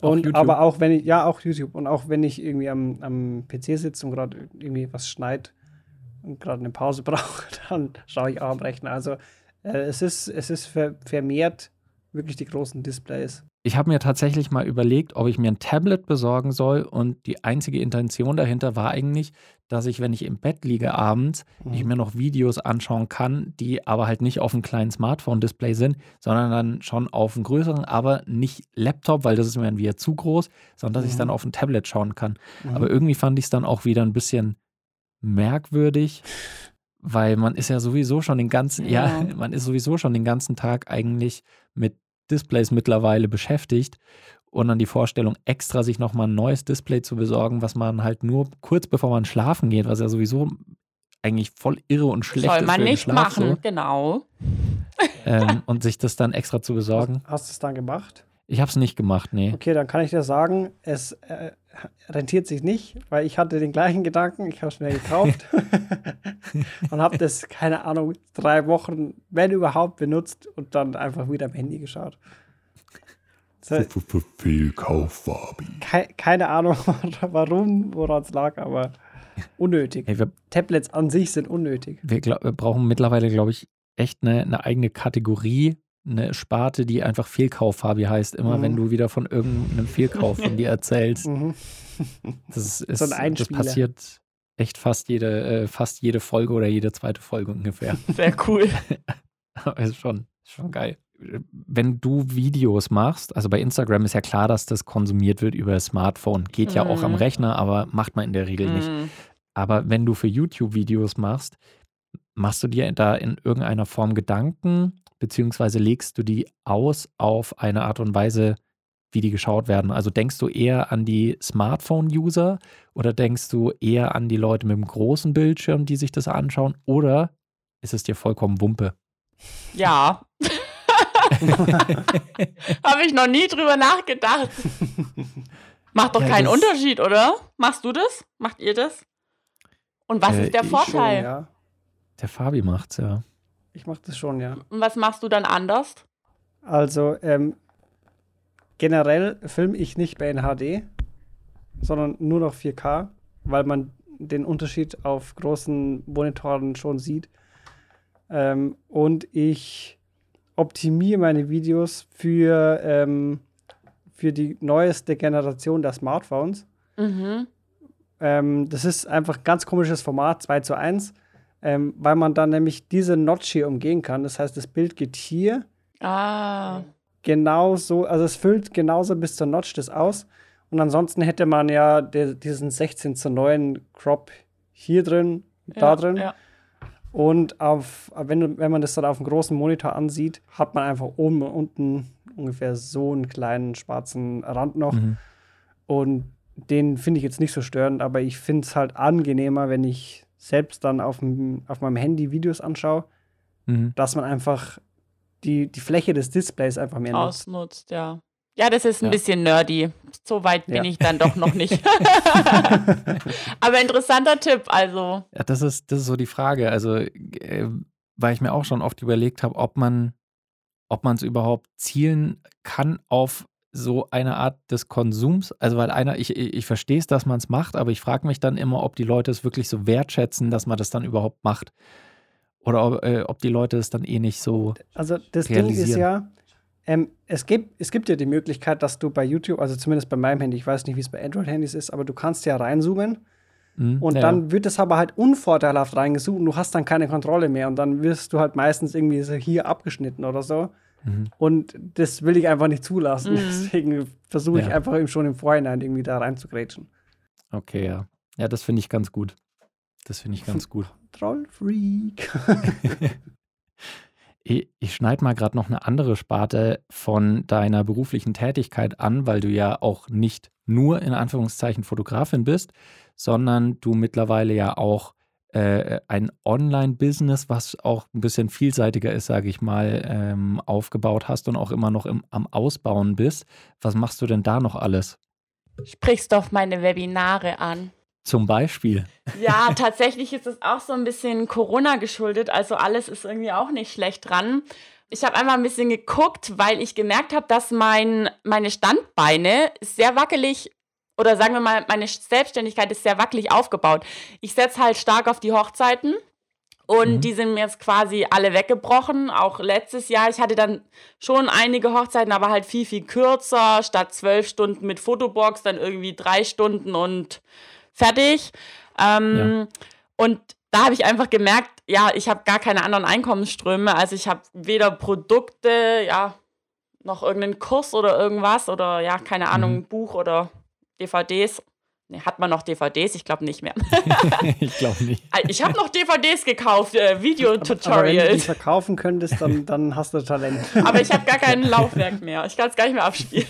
Und YouTube? aber auch wenn ich, ja, auch YouTube. Und auch wenn ich irgendwie am, am PC sitze und gerade irgendwie was schneit und gerade eine Pause brauche, dann schaue ich auch am Rechner. Also äh, es ist, es ist ver vermehrt wirklich die großen Displays. Ich habe mir tatsächlich mal überlegt, ob ich mir ein Tablet besorgen soll und die einzige Intention dahinter war eigentlich, dass ich, wenn ich im Bett liege abends, Mhm. ich mir noch Videos anschauen kann, die aber halt nicht auf einem kleinen Smartphone-Display sind, sondern dann schon auf einem größeren, aber nicht Laptop, weil das ist mir dann wieder zu groß, sondern dass ich es dann Mhm. auf ein Tablet schauen kann. Mhm. Aber irgendwie fand ich es dann auch wieder ein bisschen merkwürdig, weil man ist ja sowieso schon den ganzen, ja, Ja. man ist sowieso schon den ganzen Tag eigentlich mit Displays mittlerweile beschäftigt und dann die Vorstellung, extra sich nochmal ein neues Display zu besorgen, was man halt nur kurz bevor man schlafen geht, was ja sowieso eigentlich voll irre und schlecht Soll ist man für den nicht Schlaf, machen, genau. So, ähm, und sich das dann extra zu besorgen. Hast du es dann gemacht? Ich habe es nicht gemacht, nee. Okay, dann kann ich dir sagen, es äh, rentiert sich nicht, weil ich hatte den gleichen Gedanken. Ich habe es mir gekauft und habe das, keine Ahnung, drei Wochen, wenn überhaupt, benutzt und dann einfach wieder am Handy geschaut. So, Fehlkauf, Fabi. kei keine Ahnung, warum, woran es lag, aber unnötig. Hey, wir, Tablets an sich sind unnötig. wir, glaub, wir brauchen mittlerweile, glaube ich, echt eine, eine eigene Kategorie, eine Sparte, die einfach Fehlkauf, Fabi heißt. Immer Mhm. wenn du wieder von irgendeinem Fehlkauf von dir erzählst. Mhm. Das, ist, So ein das passiert echt fast jede, äh, fast jede Folge oder jede zweite Folge ungefähr. Sehr cool. Aber ist schon, ist schon geil. Wenn du Videos machst, also bei Instagram ist ja klar, dass das konsumiert wird über das Smartphone. Geht ja auch am Mhm. Rechner, aber macht man in der Regel nicht. Mm. Aber wenn du für YouTube Videos machst, machst du dir da in irgendeiner Form Gedanken, beziehungsweise legst du die aus auf eine Art und Weise, wie die geschaut werden? Also denkst du eher an die Smartphone-User oder denkst du eher an die Leute mit dem großen Bildschirm, die sich das anschauen? Oder ist es dir vollkommen Wumpe? Ja. Habe ich noch nie drüber nachgedacht. Macht doch Ja, keinen Unterschied, oder? Machst du das? Macht ihr das? Und was Äh, ist der Vorteil? Schon, ja. Der Fabi macht's, ja. Ich mache das schon, ja. Und was machst du dann anders? Also ähm, generell filme ich nicht bei NHD, sondern nur noch 4K, weil man den Unterschied auf großen Monitoren schon sieht. Ähm, und ich optimiere meine Videos für, ähm, für die neueste Generation der Smartphones. Mhm. Ähm, das ist einfach ein ganz komisches Format, 2 zu 1, ähm, weil man dann nämlich diese Notch hier umgehen kann. Das heißt, das Bild geht hier Ah. genauso, also es füllt genauso bis zur Notch das aus. Und ansonsten hätte man ja de, diesen 16 zu 9 Crop hier drin, da ja, drin. Ja. Und auf, wenn, wenn man das dann auf dem großen Monitor ansieht, hat man einfach oben und unten ungefähr so einen kleinen schwarzen Rand noch. Mhm. Und den finde ich jetzt nicht so störend, aber ich finde es halt angenehmer, wenn ich selbst dann auf, dem, auf meinem Handy Videos anschaue, Mhm. dass man einfach die, die Fläche des Displays einfach mehr nutzt. Ausnutzt, ja. Ja, das ist ein Ja. bisschen nerdy. So weit bin Ja. ich dann doch noch nicht. Aber interessanter Tipp, also. Ja, das ist, das ist so die Frage. Also, äh, weil ich mir auch schon oft überlegt habe, ob man ob man es überhaupt zielen kann auf so eine Art des Konsums. Also, weil einer, ich, ich verstehe es, dass man es macht, aber ich frage mich dann immer, ob die Leute es wirklich so wertschätzen, dass man das dann überhaupt macht. Oder ob, äh, ob die Leute es dann eh nicht so. Also das Ding ist ja, ähm, es, gibt, es gibt ja die Möglichkeit, dass du bei YouTube, also zumindest bei meinem Handy, ich weiß nicht, wie es bei Android-Handys ist, aber du kannst ja reinzoomen Hm, und ja, dann wird es aber halt unvorteilhaft reingezoomt und du hast dann keine Kontrolle mehr und dann wirst du halt meistens irgendwie so hier abgeschnitten oder so. Mhm. Und das will ich einfach nicht zulassen. Mhm. Deswegen versuche ich Ja. einfach eben schon im Vorhinein irgendwie da reinzugrätschen. Okay, ja. Ja, das finde ich ganz gut. Das finde ich ganz gut. Trollfreak. Ich, ich schneide mal gerade noch eine andere Sparte von deiner beruflichen Tätigkeit an, weil du ja auch nicht nur in Anführungszeichen Fotografin bist, sondern du mittlerweile ja auch äh, ein Online-Business, was auch ein bisschen vielseitiger ist, sage ich mal, ähm, aufgebaut hast und auch immer noch im, am Ausbauen bist. Was machst du denn da noch alles? Sprichst doch meine Webinare an. Zum Beispiel. Ja, tatsächlich ist es auch so ein bisschen Corona geschuldet. Also alles ist irgendwie auch nicht schlecht dran. Ich habe einmal ein bisschen geguckt, weil ich gemerkt habe, dass mein, meine Standbeine sehr wackelig oder sagen wir mal, meine Selbstständigkeit ist sehr wackelig aufgebaut. Ich setze halt stark auf die Hochzeiten und Mhm. die sind mir jetzt quasi alle weggebrochen. Auch letztes Jahr. Ich hatte dann schon einige Hochzeiten, aber halt viel, viel kürzer. Statt zwölf Stunden mit Fotobox, dann irgendwie drei Stunden und fertig. Ähm, Und da habe ich einfach gemerkt, ja, ich habe gar keine anderen Einkommensströme. Also ich habe weder Produkte, ja, noch irgendeinen Kurs oder irgendwas oder ja, keine Ahnung, Mhm. Buch oder DVDs. Nee, hat man noch DVDs? Ich glaube nicht mehr. ich glaube nicht. Ich habe noch DVDs gekauft, äh, Aber wenn du die Videotutorials. verkaufen könntest, dann, dann hast du Talent. Aber ich habe gar kein Laufwerk mehr. Ich kann es gar nicht mehr abspielen.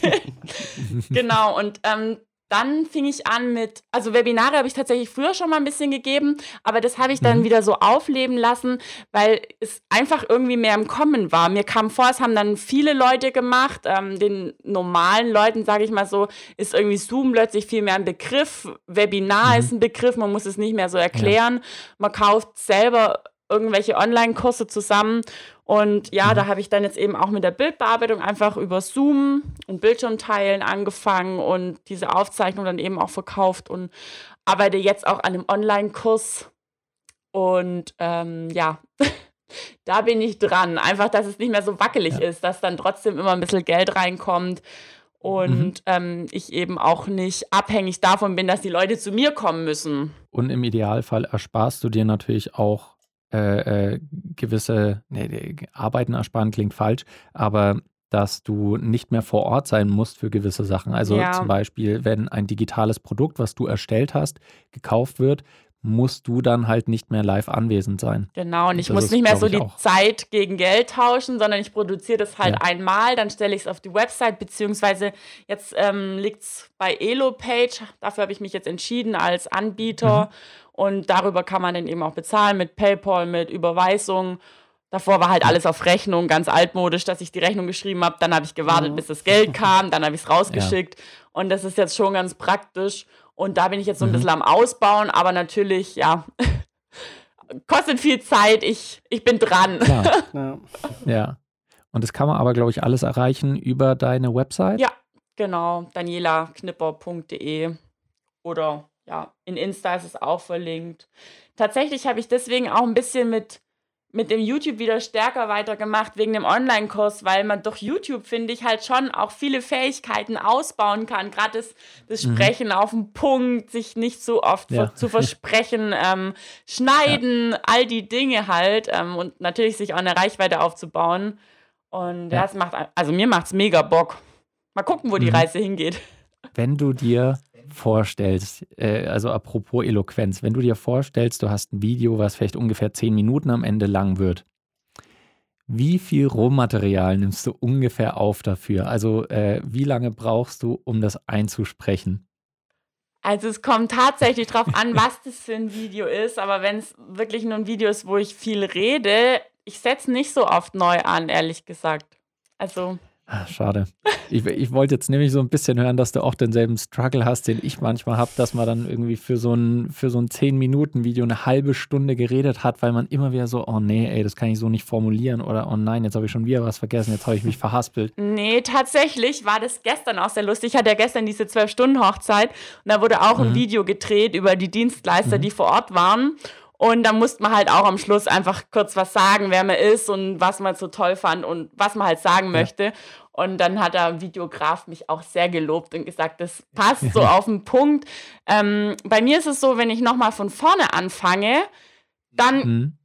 genau, und ähm, dann fing ich an mit, also Webinare habe ich tatsächlich früher schon mal ein bisschen gegeben, aber das habe ich dann Mhm. wieder so aufleben lassen, weil es einfach irgendwie mehr im Kommen war. Mir kam vor, es haben dann viele Leute gemacht. Ähm, den normalen Leuten, sage ich mal so, ist irgendwie Zoom plötzlich viel mehr ein Begriff. Webinar Mhm. ist ein Begriff, man muss es nicht mehr so erklären. Man kauft selber irgendwelche Online-Kurse zusammen. Und ja, Mhm. da habe ich dann jetzt eben auch mit der Bildbearbeitung einfach über Zoom und Bildschirmteilen angefangen und diese Aufzeichnung dann eben auch verkauft und arbeite jetzt auch an einem Online-Kurs. Und ähm, ja, da bin ich dran. Einfach, dass es nicht mehr so wackelig Ja. ist, dass dann trotzdem immer ein bisschen Geld reinkommt. Und Mhm. ähm, ich eben auch nicht abhängig davon bin, dass die Leute zu mir kommen müssen. Und im Idealfall ersparst du dir natürlich auch äh, äh, gewisse, nee, nee, Arbeiten ersparen klingt falsch, aber dass du nicht mehr vor Ort sein musst für gewisse Sachen. Also Ja. zum Beispiel, wenn ein digitales Produkt, was du erstellt hast, gekauft wird, musst du dann halt nicht mehr live anwesend sein. Genau, und ich Das muss nicht mehr so die auch. Zeit gegen Geld tauschen, sondern ich produziere das halt Ja. einmal, dann stelle ich es auf die Website, beziehungsweise jetzt ähm, liegt es bei EloPage, dafür habe ich mich jetzt entschieden als Anbieter Mhm. und darüber kann man dann eben auch bezahlen mit PayPal, mit Überweisung. Davor war halt alles auf Rechnung, ganz altmodisch, dass ich die Rechnung geschrieben habe. Dann habe ich gewartet, bis das Geld kam, dann habe ich es rausgeschickt. Und das ist jetzt schon ganz praktisch. Und da bin ich jetzt so ein Mhm. bisschen am Ausbauen, aber natürlich, ja, kostet viel Zeit. Ich, ich bin dran. Klar, Ja. ja. Und das kann man aber, glaube ich, alles erreichen über deine Website. Ja, genau. danielaknipper.de oder ja, in Insta ist es auch verlinkt. Tatsächlich habe ich deswegen auch ein bisschen mit, mit dem YouTube wieder stärker weitergemacht, wegen dem Online-Kurs, weil man durch YouTube, finde ich, halt schon auch viele Fähigkeiten ausbauen kann. Gerade das, das Mhm. Sprechen auf den Punkt, sich nicht so oft Ja. ver zu versprechen, ähm, schneiden, all die Dinge halt ähm, und natürlich sich auch eine Reichweite aufzubauen. Und Ja. das macht, also mir macht es mega Bock. Mal gucken, wo die Mhm. Reise hingeht. Wenn du dir vorstellst, äh, also apropos Eloquenz, wenn du dir vorstellst, du hast ein Video, was vielleicht ungefähr zehn Minuten am Ende lang wird, wie viel Rohmaterial nimmst du ungefähr auf dafür? Also äh, wie lange brauchst du, um das einzusprechen? Also es kommt tatsächlich drauf an, was das für ein Video ist, aber wenn es wirklich nur ein Video ist, wo ich viel rede, ich setze nicht so oft neu an, ehrlich gesagt. Also, Ah, schade. Ich, ich wollte jetzt nämlich so ein bisschen hören, dass du auch denselben Struggle hast, den ich manchmal habe, dass man dann irgendwie für so ein, für so ein 10-Minuten-Video eine halbe Stunde geredet hat, weil man immer wieder so, oh nee, ey, das kann ich so nicht formulieren oder oh nein, jetzt habe ich schon wieder was vergessen, jetzt habe ich mich verhaspelt. nee, tatsächlich war das gestern auch sehr lustig. Ich hatte ja gestern diese 12-Stunden-Hochzeit und da wurde auch ein Mhm. Video gedreht über die Dienstleister, Mhm. die vor Ort waren. Und da musste man halt auch am Schluss einfach kurz was sagen, wer man ist und was man so toll fand und was man halt sagen möchte. Und dann hat der Videograf mich auch sehr gelobt und gesagt, das passt so auf den Punkt. Ähm, bei mir ist es so, wenn ich nochmal von vorne anfange, dann Mhm.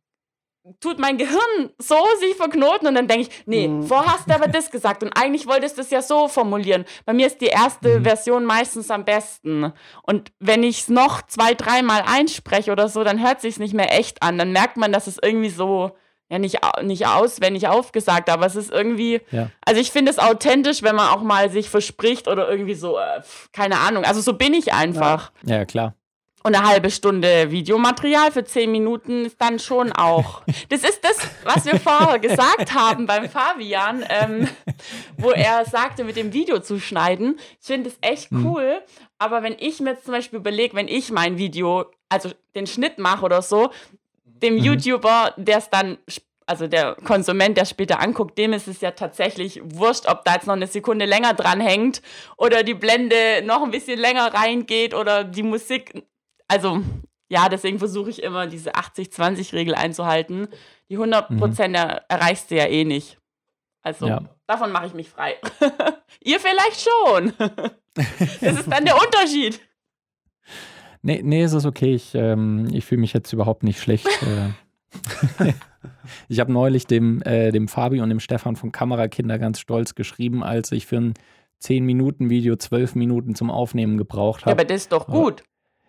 tut mein Gehirn so sich verknoten und dann denke ich, nee, Mhm. vorher hast du aber das gesagt und eigentlich wolltest du es ja so formulieren. Bei mir ist die erste Mhm. Version meistens am besten. Und wenn ich es noch zwei, dreimal einspreche oder so, dann hört sich nicht mehr echt an. Dann merkt man, dass es irgendwie so, ja, nicht, nicht auswendig aufgesagt, aber es ist irgendwie, Ja. also ich finde es authentisch, wenn man auch mal sich verspricht oder irgendwie so, äh, keine Ahnung. Also so bin ich einfach. ja, klar. Und eine halbe Stunde Videomaterial für zehn Minuten ist dann schon auch. Das ist das, was wir vorher gesagt haben beim Fabian, ähm, wo er sagte, mit dem Video zu schneiden. Ich finde es echt Mhm. cool. Aber wenn ich mir jetzt zum Beispiel überlege, wenn ich mein Video, also den Schnitt mache oder so, dem Mhm. YouTuber, der es dann, also der Konsument, der später anguckt, dem ist es ja tatsächlich wurscht, ob da jetzt noch eine Sekunde länger dran hängt oder die Blende noch ein bisschen länger reingeht oder die Musik. Also, ja, deswegen versuche ich immer diese 80-20-Regel einzuhalten. Die 100% er erreichst du ja eh nicht. Also, Ja. davon mache ich mich frei. Ihr vielleicht schon. das ist dann der Unterschied. Nee, nee, es ist okay. Ich, ähm, ich fühle mich jetzt überhaupt nicht schlecht. äh. ich habe neulich dem, äh, dem Fabi und dem Stefan von Kamerakinder ganz stolz geschrieben, als ich für ein 10-Minuten-Video 12 Minuten zum Aufnehmen gebraucht Ja, aber habe. das ist doch gut.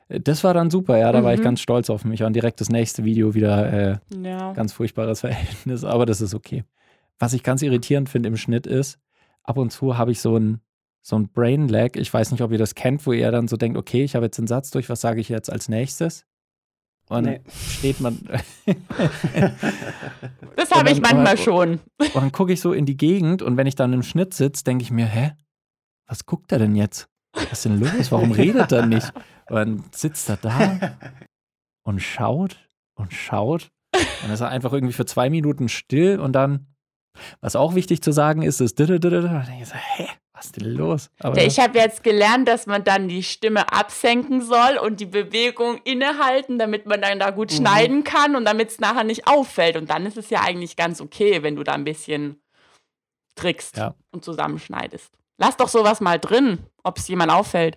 das war dann super, ja, da war ich Mhm. ganz stolz auf mich. Und direkt das nächste Video wieder äh, Ja. ganz furchtbares Verhältnis, aber das ist okay. Was ich ganz irritierend finde im Schnitt ist, ab und zu habe ich so ein, so ein Brain Lag. Ich weiß nicht, ob ihr das kennt, wo ihr dann so denkt, okay, ich habe jetzt den Satz durch, was sage ich jetzt als nächstes? Und Nee. steht man, Das habe ich manchmal aber- schon. und dann gucke ich so in die Gegend und wenn ich dann im Schnitt sitze, denke ich mir, hä? Was guckt er denn jetzt? Was ist denn los? Warum redet er nicht? Und dann sitzt er da und schaut und schaut. Dann ist er einfach irgendwie für zwei Minuten still und dann, was auch wichtig zu sagen ist, ist und dann denke ich so, hä? Was ist denn los? Aber Ich habe jetzt gelernt, dass man dann die Stimme absenken soll und die Bewegung innehalten, damit man dann da gut Mhm. schneiden kann und damit es nachher nicht auffällt. Und dann ist es ja eigentlich ganz okay, wenn du da ein bisschen trickst Ja. und zusammenschneidest. Lass doch sowas mal drin, ob es jemand auffällt.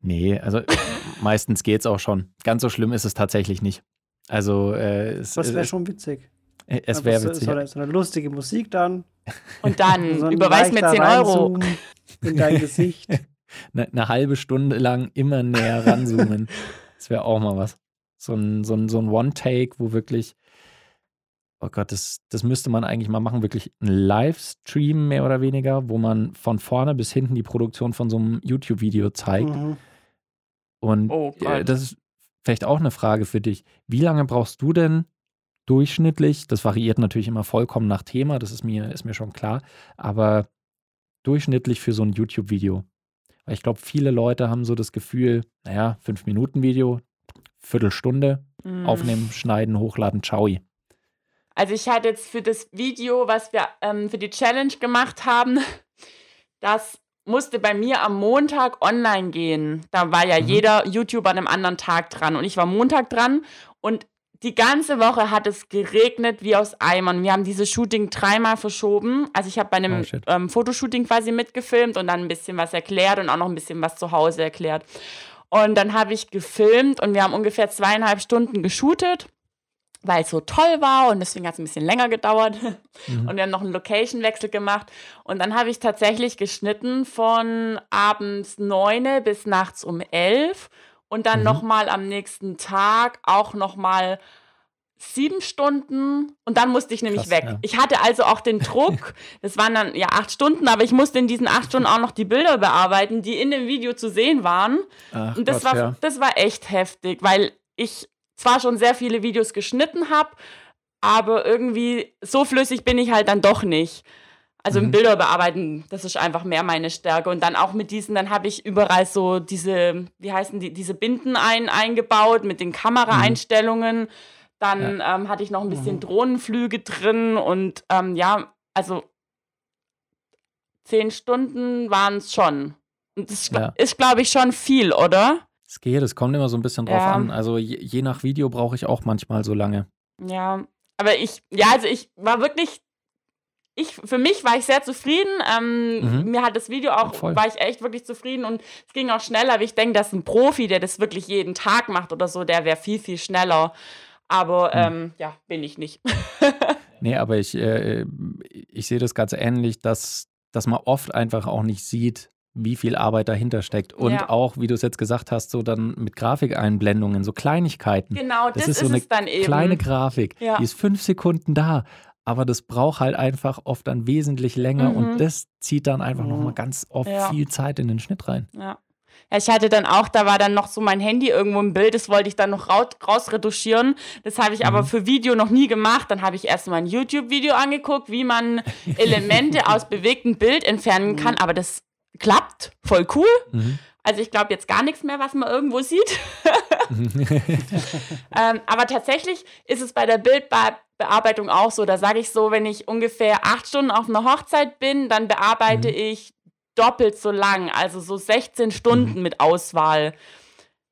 nee, also meistens geht es auch schon. Ganz so schlimm ist es tatsächlich nicht. Also äh, es, Das wäre schon witzig. Es Aber wäre so, witzig. So eine, so eine lustige Musik dann. Und dann so überweis mir leichter 10 Euro. In dein Gesicht. eine, eine halbe Stunde lang immer näher ranzoomen. das wäre auch mal was. So ein, so ein, so ein One-Take, wo wirklich, oh Gott, das, das müsste man eigentlich mal machen, wirklich ein Livestream mehr oder weniger, wo man von vorne bis hinten die Produktion von so einem YouTube-Video zeigt. Mhm. Und Oh äh, das ist vielleicht auch eine Frage für dich. Wie lange brauchst du denn durchschnittlich? Das variiert natürlich immer vollkommen nach Thema, das ist mir, ist mir schon klar, aber durchschnittlich für so ein YouTube-Video. Weil ich glaube, viele Leute haben so das Gefühl, naja, fünf Minuten Video, Viertelstunde, Mhm. aufnehmen, schneiden, hochladen, ciao. Also ich hatte jetzt für das Video, was wir ähm, für die Challenge gemacht haben, das musste bei mir am Montag online gehen. Da war ja Mhm. jeder YouTuber an einem anderen Tag dran und ich war Montag dran und die ganze Woche hat es geregnet wie aus Eimern. Wir haben dieses Shooting dreimal verschoben. Also ich habe bei einem Oh, ähm, Fotoshooting quasi mitgefilmt und dann ein bisschen was erklärt und auch noch ein bisschen was zu Hause erklärt. Und dann habe ich gefilmt und wir haben ungefähr zweieinhalb Stunden geshootet weil es so toll war und deswegen hat es ein bisschen länger gedauert. Mhm. Und wir haben noch einen Location-Wechsel gemacht. Und dann habe ich tatsächlich geschnitten von abends 9 bis nachts um 11 und dann Mhm. nochmal am nächsten Tag auch nochmal sieben Stunden und dann musste ich nämlich Krass, weg. ja. Ich hatte also auch den Druck, das waren dann ja acht Stunden, aber ich musste in diesen acht Stunden auch noch die Bilder bearbeiten, die in dem Video zu sehen waren. Ach Und das, Gott, war, ja. das war echt heftig, weil ich zwar schon sehr viele Videos geschnitten habe, aber irgendwie so flüssig bin ich halt dann doch nicht. Also im Mhm. Bilder bearbeiten, das ist einfach mehr meine Stärke. Und dann auch mit diesen, dann habe ich überall so diese, wie heißen die, diese Binden ein, eingebaut mit den Kameraeinstellungen. Dann ähm, hatte ich noch ein bisschen Mhm. Drohnenflüge drin und ähm, ja, also zehn Stunden waren es schon. Und das Ja. ist, glaube ich, schon viel, oder? Es geht, es kommt immer so ein bisschen drauf Ja. an. Also je, je nach Video brauche ich auch manchmal so lange. Ja, aber ich, ja, also ich war wirklich, ich, für mich war ich sehr zufrieden. Ähm, Mhm. Mir hat das Video auch, Voll. war ich echt wirklich zufrieden und es ging auch schneller. Aber ich denke, dass ein Profi, der das wirklich jeden Tag macht oder so, der wäre viel, viel schneller. Aber Hm. ähm, ja, bin ich nicht. Nee, aber ich, äh, ich sehe das ganz ähnlich, dass, dass man oft einfach auch nicht sieht, wie viel Arbeit dahinter steckt. Und Ja. auch, wie du es jetzt gesagt hast, so dann mit Grafikeinblendungen, so Kleinigkeiten. Genau, das, Das ist so eine es dann eben. Kleine Grafik, Ja. die ist fünf Sekunden da, aber das braucht halt einfach oft dann wesentlich länger Mhm. und das zieht dann einfach Mhm. nochmal ganz oft Ja. viel Zeit in den Schnitt rein. Ja. Ja, ich hatte dann auch, da war dann noch so mein Handy irgendwo im Bild, das wollte ich dann noch raus, rausretuschieren. Das habe ich aber Mhm. für Video noch nie gemacht. Dann habe ich erst mal ein YouTube-Video angeguckt, wie man Elemente aus bewegtem Bild entfernen kann. Aber das klappt voll cool. Mhm. Also ich glaube jetzt gar nichts mehr, was man irgendwo sieht. Ähm, aber tatsächlich ist es bei der Bildbearbeitung auch so. Da sage ich so, wenn ich ungefähr acht Stunden auf einer Hochzeit bin, dann bearbeite Mhm. ich doppelt so lang, also so 16 Stunden Mhm. mit Auswahl.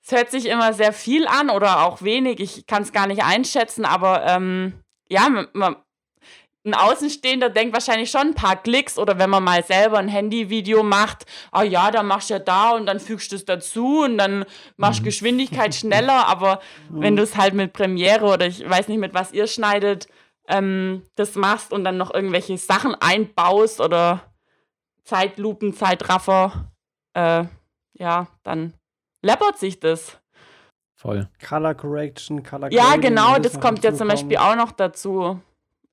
Es hört sich immer sehr viel an oder auch wenig. Ich kann es gar nicht einschätzen, aber ähm, ja, man, ein Außenstehender denkt wahrscheinlich schon ein paar Klicks oder wenn man mal selber ein Handyvideo macht, ah ja, dann machst du ja da und dann fügst du es dazu und dann machst du Mhm. Geschwindigkeit schneller, aber wenn du es halt mit Premiere oder ich weiß nicht, mit was ihr schneidet, ähm, das machst und dann noch irgendwelche Sachen einbaust oder Zeitlupen, Zeitraffer, äh, ja, dann läppert sich das. Voll. Color Correction, Color Ja, Grading, genau, das kommt ja zum. Beispiel auch noch dazu.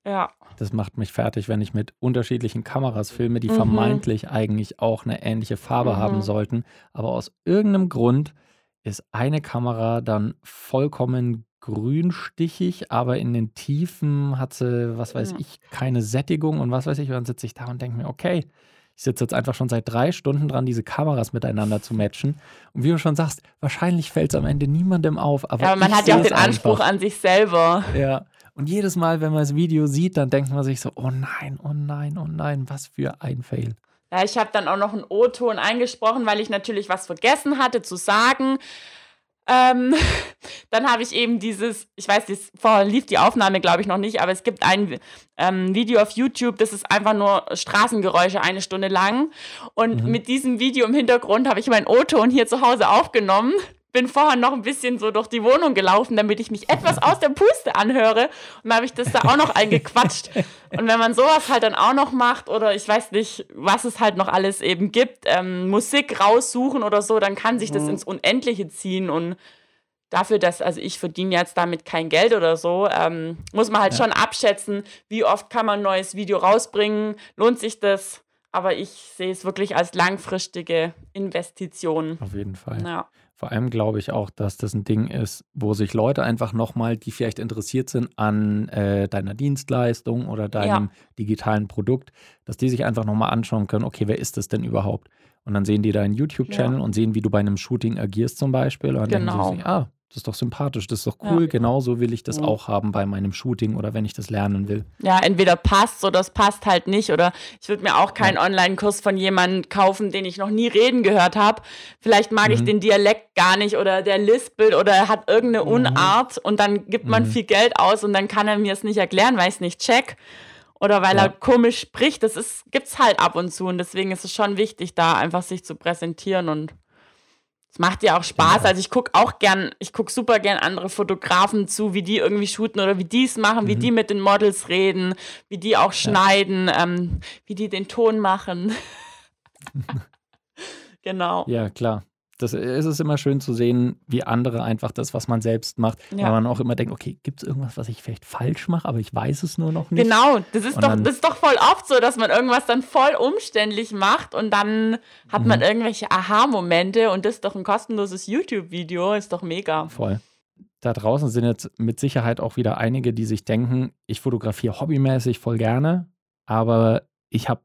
Ja. Das macht mich fertig, wenn ich mit unterschiedlichen Kameras filme, die Mhm. vermeintlich eigentlich auch eine ähnliche Farbe Mhm. haben sollten. Aber aus irgendeinem Grund ist eine Kamera dann vollkommen grünstichig, aber in den Tiefen hat sie, was weiß Ja. ich, keine Sättigung und was weiß ich. Und dann sitze ich da und denke mir, okay, ich sitze jetzt einfach schon seit drei Stunden dran, diese Kameras miteinander zu matchen. Und wie du schon sagst, wahrscheinlich fällt es am Ende niemandem auf. Aber, Ja, aber man hat ja auch den Anspruch einfach. an sich selber. Ja. Und jedes Mal, wenn man das Video sieht, dann denkt man sich so, oh nein, oh nein, oh nein, was für ein Fail. Ja, ich habe dann auch noch einen O-Ton eingesprochen, weil ich natürlich was vergessen hatte zu sagen. Ähm, dann habe ich eben dieses, ich weiß, das, vorher lief die Aufnahme, glaube ich, noch nicht, aber es gibt ein ähm, Video auf YouTube, das ist einfach nur Straßengeräusche eine Stunde lang. Und Mhm. mit diesem Video im Hintergrund habe ich meinen O-Ton hier zu Hause aufgenommen. Bin vorher noch ein bisschen so durch die Wohnung gelaufen, damit ich mich etwas aus der Puste anhöre. Und dann habe ich das da auch noch eingequatscht. Und wenn man sowas halt dann auch noch macht oder ich weiß nicht, was es halt noch alles eben gibt, ähm, Musik raussuchen oder so, dann kann sich das Mhm. ins Unendliche ziehen und dafür, dass, also ich verdiene jetzt damit kein Geld oder so, ähm, muss man halt ja. schon abschätzen, wie oft kann man ein neues Video rausbringen, lohnt sich das? Aber ich sehe es wirklich als langfristige Investition. Auf jeden Fall. Ja. Vor allem glaube ich auch, dass das ein Ding ist, wo sich Leute einfach nochmal, die vielleicht interessiert sind an äh, deiner Dienstleistung oder deinem ja. digitalen Produkt, dass die sich einfach nochmal anschauen können, okay, wer ist das denn überhaupt? Und dann sehen die deinen YouTube-Channel ja. und sehen, wie du bei einem Shooting agierst zum Beispiel. Und dann genau. denken sie sich, ah, das ist doch sympathisch, das ist doch cool, ja. genauso will ich das ja. auch haben bei meinem Shooting oder wenn ich das lernen will. Ja, entweder passt oder es passt halt nicht oder ich würde mir auch keinen ja. Online-Kurs von jemandem kaufen, den ich noch nie reden gehört habe. Vielleicht mag mhm. ich den Dialekt gar nicht oder der lispelt oder er hat irgendeine mhm. Unart und dann gibt man mhm. viel Geld aus und dann kann er mir es nicht erklären, weil ich es nicht check oder weil er komisch spricht. Das gibt es halt ab und zu und deswegen ist es schon wichtig, da einfach sich zu präsentieren und es macht ja auch Spaß. Genau. Also ich gucke auch gern, ich gucke super gern andere Fotografen zu, wie die irgendwie shooten oder wie die es machen, mhm. wie die mit den Models reden, wie die auch schneiden, ja. ähm, wie die den Ton machen. genau. Ja, klar das ist es immer schön zu sehen, wie andere einfach das, was man selbst macht, ja. weil man auch immer denkt, okay, gibt es irgendwas, was ich vielleicht falsch mache, aber ich weiß es nur noch nicht. Genau, das ist, doch, das ist doch voll oft so, dass man irgendwas dann voll umständlich macht und dann hat mhm. man irgendwelche Aha-Momente und das ist doch ein kostenloses YouTube-Video, ist doch mega. Voll. Da draußen sind jetzt mit Sicherheit auch wieder einige, die sich denken, ich fotografiere hobbymäßig voll gerne, aber ich habe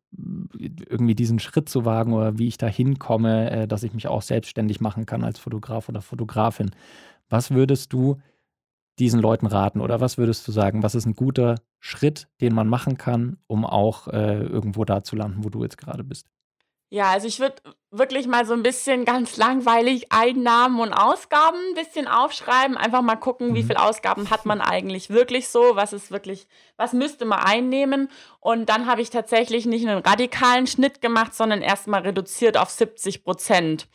irgendwie diesen Schritt zu wagen oder wie ich da hinkomme, äh, dass ich mich auch selbstständig machen kann als Fotograf oder Fotografin. Was würdest du diesen Leuten raten oder was würdest du sagen, was ist ein guter Schritt, den man machen kann, um auch äh, irgendwo da zu landen, wo du jetzt gerade bist? Ja, also ich würde wirklich mal so ein bisschen ganz langweilig Einnahmen und Ausgaben ein bisschen aufschreiben. Einfach mal gucken, mhm. wie viel Ausgaben hat man eigentlich wirklich so, was ist wirklich, was müsste man einnehmen. Und dann habe ich tatsächlich nicht einen radikalen Schnitt gemacht, sondern erstmal reduziert auf 70 Prozent.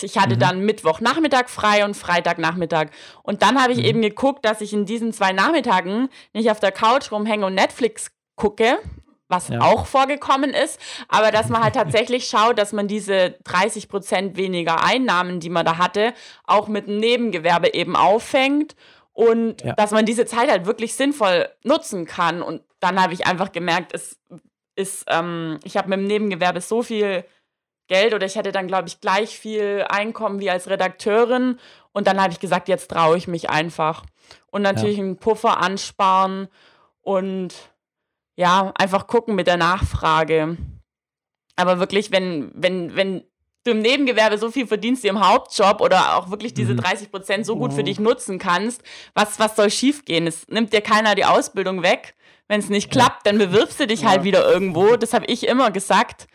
Ich hatte mhm. dann Mittwochnachmittag frei und Freitagnachmittag. Und dann habe ich mhm. eben geguckt, dass ich in diesen zwei Nachmittagen nicht auf der Couch rumhänge und Netflix gucke, was ja. auch vorgekommen ist, aber dass man halt tatsächlich schaut, dass man diese 30 Prozent weniger Einnahmen, die man da hatte, auch mit einem Nebengewerbe eben auffängt und ja. dass man diese Zeit halt wirklich sinnvoll nutzen kann. Und dann habe ich einfach gemerkt, es ist, ähm, ich habe mit dem Nebengewerbe so viel Geld oder ich hätte dann, glaube ich, gleich viel Einkommen wie als Redakteurin. Und dann habe ich gesagt, jetzt traue ich mich einfach. Und natürlich ja. einen Puffer ansparen und ja, einfach gucken mit der Nachfrage. Aber wirklich, wenn, wenn, wenn du im Nebengewerbe so viel verdienst wie im Hauptjob oder auch wirklich diese 30 mhm. Prozent so gut für dich nutzen kannst, was, was soll schiefgehen? Es nimmt dir keiner die Ausbildung weg. Wenn es nicht klappt, dann bewirbst du dich halt wieder irgendwo. Das habe ich immer gesagt.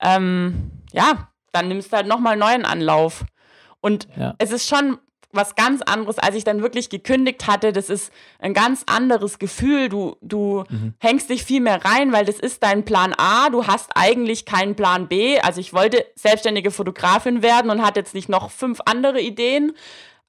Ähm, ja, dann nimmst du halt nochmal einen neuen Anlauf. Und ja. es ist schon was ganz anderes, als ich dann wirklich gekündigt hatte. Das ist ein ganz anderes Gefühl. Du, du mhm. hängst dich viel mehr rein, weil das ist dein Plan A. Du hast eigentlich keinen Plan B. Also ich wollte selbstständige Fotografin werden und hatte jetzt nicht noch fünf andere Ideen.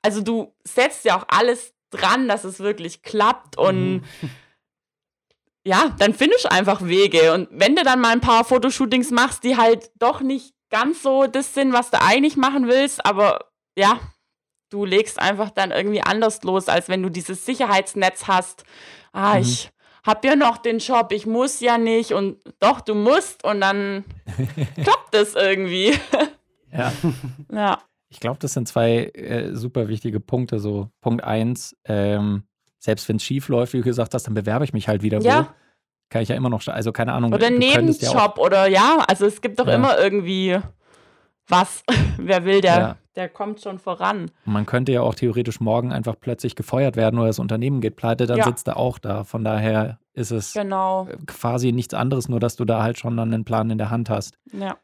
Also du setzt ja auch alles dran, dass es wirklich klappt und mhm. ja, dann findest du einfach Wege. Und wenn du dann mal ein paar Fotoshootings machst, die halt doch nicht ganz so das sind, was du eigentlich machen willst, aber ja, du legst einfach dann irgendwie anders los, als wenn du dieses Sicherheitsnetz hast. Ah, mhm. ich habe ja noch den Job, ich muss ja nicht und doch, du musst und dann klappt es irgendwie. ja. ja. Ich glaube, das sind zwei äh, super wichtige Punkte. So, Punkt eins, ähm, selbst wenn es schief läuft, wie du gesagt hast, dann bewerbe ich mich halt wieder. Ja. Wo. Kann ich ja immer noch, also keine Ahnung. Oder Nebenjob ja oder ja, also es gibt doch ja. immer irgendwie was. Wer will, der, ja. der kommt schon voran. Man könnte ja auch theoretisch morgen einfach plötzlich gefeuert werden oder das Unternehmen geht pleite, dann ja. sitzt er auch da. Von daher ist es genau. quasi nichts anderes, nur dass du da halt schon dann einen Plan in der Hand hast. Ja.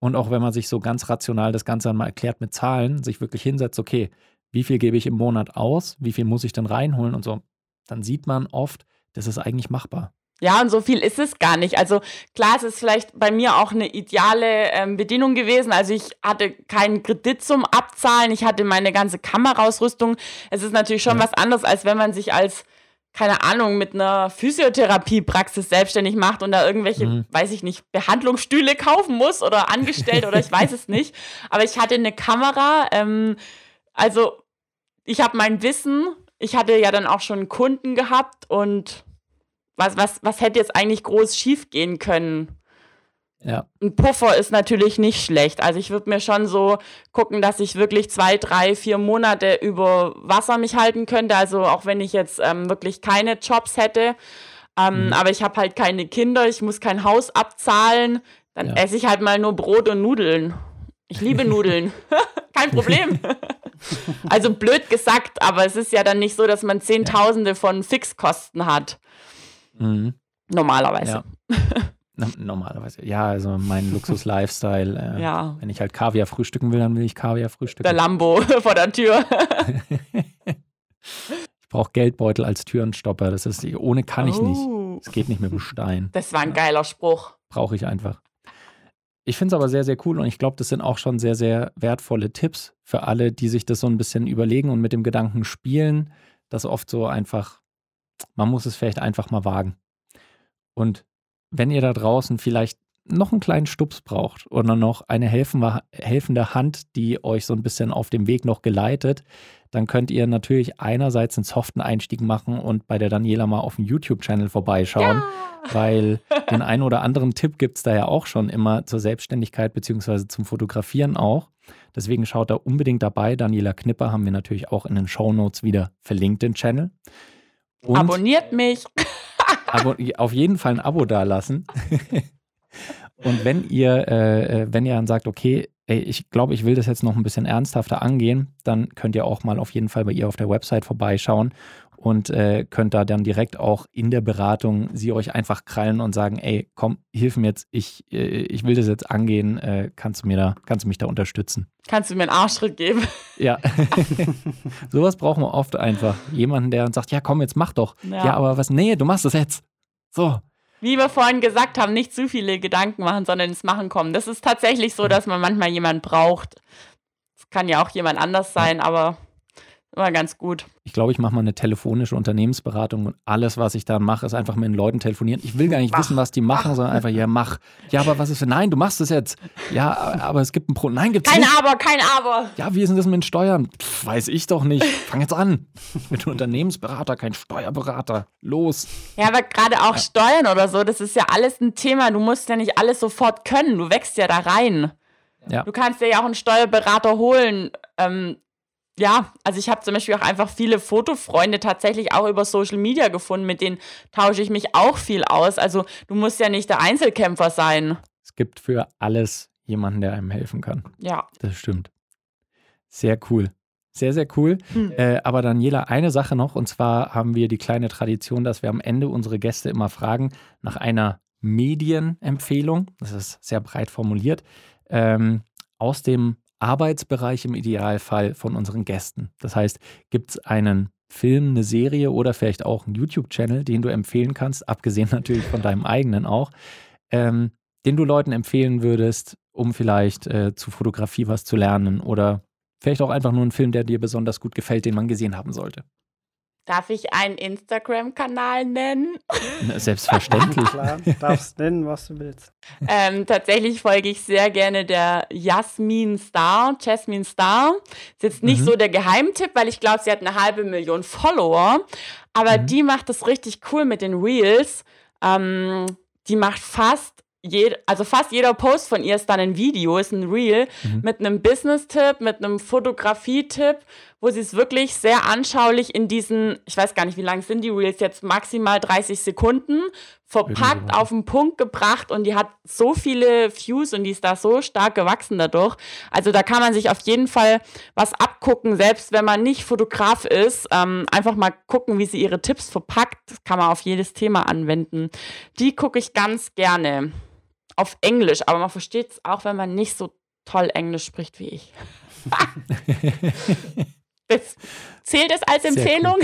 Und auch wenn man sich so ganz rational das Ganze dann mal erklärt mit Zahlen, sich wirklich hinsetzt, okay, wie viel gebe ich im Monat aus, wie viel muss ich denn reinholen und so, dann sieht man oft, das ist eigentlich machbar. Ja, und so viel ist es gar nicht. Also klar, es ist vielleicht bei mir auch eine ideale ähm, Bedienung gewesen. Also ich hatte keinen Kredit zum Abzahlen, ich hatte meine ganze Kameraausrüstung. Es ist natürlich schon ja. was anderes, als wenn man sich als keine Ahnung, mit einer Physiotherapiepraxis selbstständig macht und da irgendwelche, mhm. weiß ich nicht, Behandlungsstühle kaufen muss oder angestellt oder ich weiß es nicht. Aber ich hatte eine Kamera, ähm, also ich habe mein Wissen, ich hatte ja dann auch schon Kunden gehabt und was, was, was hätte jetzt eigentlich groß schief gehen können? Ja. Ein Puffer ist natürlich nicht schlecht. Also ich würde mir schon so gucken, dass ich wirklich zwei, drei, vier Monate über Wasser mich halten könnte. Also auch wenn ich jetzt ähm, wirklich keine Jobs hätte. Ähm, mhm. Aber ich habe halt keine Kinder, ich muss kein Haus abzahlen. Dann ja. esse ich halt mal nur Brot und Nudeln. Ich liebe Nudeln. kein Problem. also blöd gesagt, aber es ist ja dann nicht so, dass man Zehntausende von Fixkosten hat. Mhm. Normalerweise. Ja. Normalerweise, ja, also mein Luxus-Lifestyle. Äh, ja. Wenn ich halt Kaviar frühstücken will, dann will ich Kaviar frühstücken. Der Lambo vor der Tür. ich brauche Geldbeutel als Türenstopper. Das ist, ohne kann ich oh. nicht. Es geht nicht mit dem Stein. Das war ein ja. geiler Spruch. Brauche ich einfach. Ich finde es aber sehr, sehr cool und ich glaube, das sind auch schon sehr, sehr wertvolle Tipps für alle, die sich das so ein bisschen überlegen und mit dem Gedanken spielen, dass oft so einfach, man muss es vielleicht einfach mal wagen. Und wenn ihr da draußen vielleicht noch einen kleinen Stups braucht oder noch eine helfende Hand, die euch so ein bisschen auf dem Weg noch geleitet, dann könnt ihr natürlich einerseits einen soften Einstieg machen und bei der Daniela mal auf dem YouTube-Channel vorbeischauen, ja. weil den einen oder anderen Tipp gibt es da ja auch schon immer zur Selbstständigkeit beziehungsweise zum Fotografieren auch. Deswegen schaut da unbedingt dabei. Daniela Knipper haben wir natürlich auch in den Show Notes wieder verlinkt, den Channel. Und Abonniert mich. Abo, auf jeden Fall ein Abo dalassen. Und wenn ihr, äh, äh, wenn ihr dann sagt, okay, ey, ich glaube, ich will das jetzt noch ein bisschen ernsthafter angehen, dann könnt ihr auch mal auf jeden Fall bei ihr auf der Website vorbeischauen und äh, könnt da dann direkt auch in der Beratung sie euch einfach krallen und sagen, ey, komm, hilf mir jetzt, ich, äh, ich will das jetzt angehen, äh, kannst du mir da, kannst du mich da unterstützen? Kannst du mir einen Arschtritt geben? Ja. Sowas brauchen wir oft einfach. Jemanden, der uns sagt, ja komm, jetzt mach doch. Ja. ja, aber was, nee, du machst das jetzt. So. Wie wir vorhin gesagt haben, nicht zu viele Gedanken machen, sondern ins Machen kommen. Das ist tatsächlich so, dass man manchmal jemanden braucht. Es kann ja auch jemand anders sein, aber war ganz gut. Ich glaube, ich mache mal eine telefonische Unternehmensberatung und alles, was ich da mache, ist einfach mit den Leuten telefonieren. Ich will gar nicht mach. wissen, was die machen, mach. sondern einfach, ja, mach. Ja, aber was ist für, nein, du machst es jetzt. Ja, aber es gibt ein Pro, nein, gibt's kein nicht. Kein Aber, kein Aber. Ja, wie ist denn das mit den Steuern? Pff, weiß ich doch nicht. Fang jetzt an. Mit Unternehmensberater, kein Steuerberater. Los. Ja, aber gerade auch ja. Steuern oder so, das ist ja alles ein Thema. Du musst ja nicht alles sofort können. Du wächst ja da rein. Ja. Du kannst dir ja auch einen Steuerberater holen. Ähm, ja, also ich habe zum Beispiel auch einfach viele Fotofreunde tatsächlich auch über Social Media gefunden, mit denen tausche ich mich auch viel aus. Also du musst ja nicht der Einzelkämpfer sein. Es gibt für alles jemanden, der einem helfen kann. Ja. Das stimmt. Sehr cool. Sehr, sehr cool. Hm. Äh, aber Daniela, eine Sache noch, und zwar haben wir die kleine Tradition, dass wir am Ende unsere Gäste immer fragen nach einer Medienempfehlung. Das ist sehr breit formuliert. Ähm, aus dem Arbeitsbereich im Idealfall von unseren Gästen. Das heißt, gibt es einen Film, eine Serie oder vielleicht auch einen YouTube-Channel, den du empfehlen kannst, abgesehen natürlich von deinem eigenen auch, ähm, den du Leuten empfehlen würdest, um vielleicht äh, zu Fotografie was zu lernen oder vielleicht auch einfach nur einen Film, der dir besonders gut gefällt, den man gesehen haben sollte. Darf ich einen Instagram-Kanal nennen? Selbstverständlich. Klar, darfst nennen, was du willst. Ähm, tatsächlich folge ich sehr gerne der Jasmin Star, Jasmine Star. Ist jetzt nicht mhm. so der Geheimtipp, weil ich glaube, sie hat eine halbe Million Follower. Aber mhm. die macht das richtig cool mit den Reels. Ähm, die macht fast jed, also fast jeder Post von ihr ist dann ein Video, ist ein Reel mhm. mit einem Business-Tipp, mit einem Fotografie-Tipp, wo sie es wirklich sehr anschaulich in diesen, ich weiß gar nicht, wie lang sind die Reels jetzt, maximal 30 Sekunden, verpackt, auf den Punkt gebracht und die hat so viele Views und die ist da so stark gewachsen dadurch. Also da kann man sich auf jeden Fall was abgucken, selbst wenn man nicht Fotograf ist. Ähm, einfach mal gucken, wie sie ihre Tipps verpackt. Das kann man auf jedes Thema anwenden. Die gucke ich ganz gerne auf Englisch, aber man versteht es auch, wenn man nicht so toll Englisch spricht wie ich. das, zählt es als Empfehlung?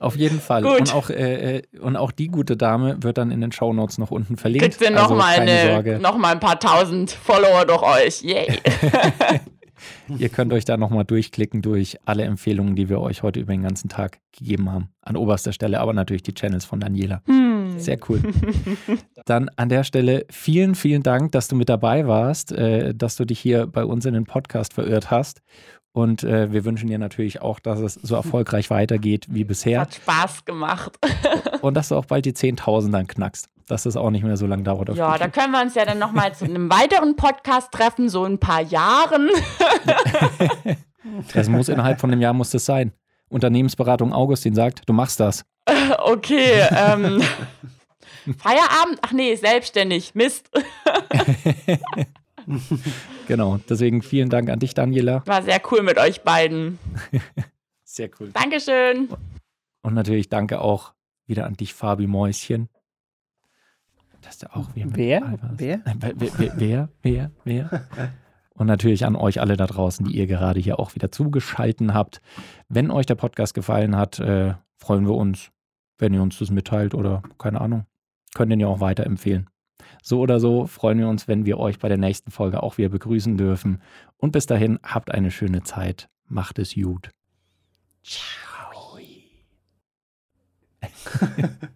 Auf jeden Fall. Gut. Und, auch, äh, und auch die gute Dame wird dann in den Shownotes noch unten verlinkt. Kriegt ihr nochmal also noch ein paar tausend Follower durch euch. Yay. Ihr könnt euch da nochmal durchklicken durch alle Empfehlungen, die wir euch heute über den ganzen Tag gegeben haben. An oberster Stelle, aber natürlich die Channels von Daniela. Hm. Sehr cool. Dann an der Stelle vielen, vielen Dank, dass du mit dabei warst, äh, dass du dich hier bei uns in den Podcast verirrt hast. Und äh, wir wünschen dir natürlich auch, dass es so erfolgreich weitergeht wie bisher. Hat Spaß gemacht. Und dass du auch bald die 10.000 dann knackst. Dass es auch nicht mehr so lange dauert. Ja, da können wir uns ja dann nochmal zu einem weiteren Podcast treffen, so in ein paar Jahren. Das muss innerhalb von einem Jahr muss das sein. Unternehmensberatung Augustin sagt, du machst das. Okay, ähm. Feierabend? Ach nee, selbstständig. Mist. Genau. Deswegen vielen Dank an dich, Daniela. War sehr cool mit euch beiden. Sehr cool. Dankeschön. Und natürlich danke auch wieder an dich, Fabi Mäuschen. Dass du auch wieder mit Wer? dabei warst. Wer? Nein, wer, wer, wer, wer, wer? Und natürlich an euch alle da draußen, die ihr gerade hier auch wieder zugeschalten habt. Wenn euch der Podcast gefallen hat, äh, freuen wir uns, wenn ihr uns das mitteilt oder keine Ahnung. Könnt ihn ja auch weiterempfehlen. So oder so freuen wir uns, wenn wir euch bei der nächsten Folge auch wieder begrüßen dürfen. Und bis dahin, habt eine schöne Zeit. Macht es gut. Ciao.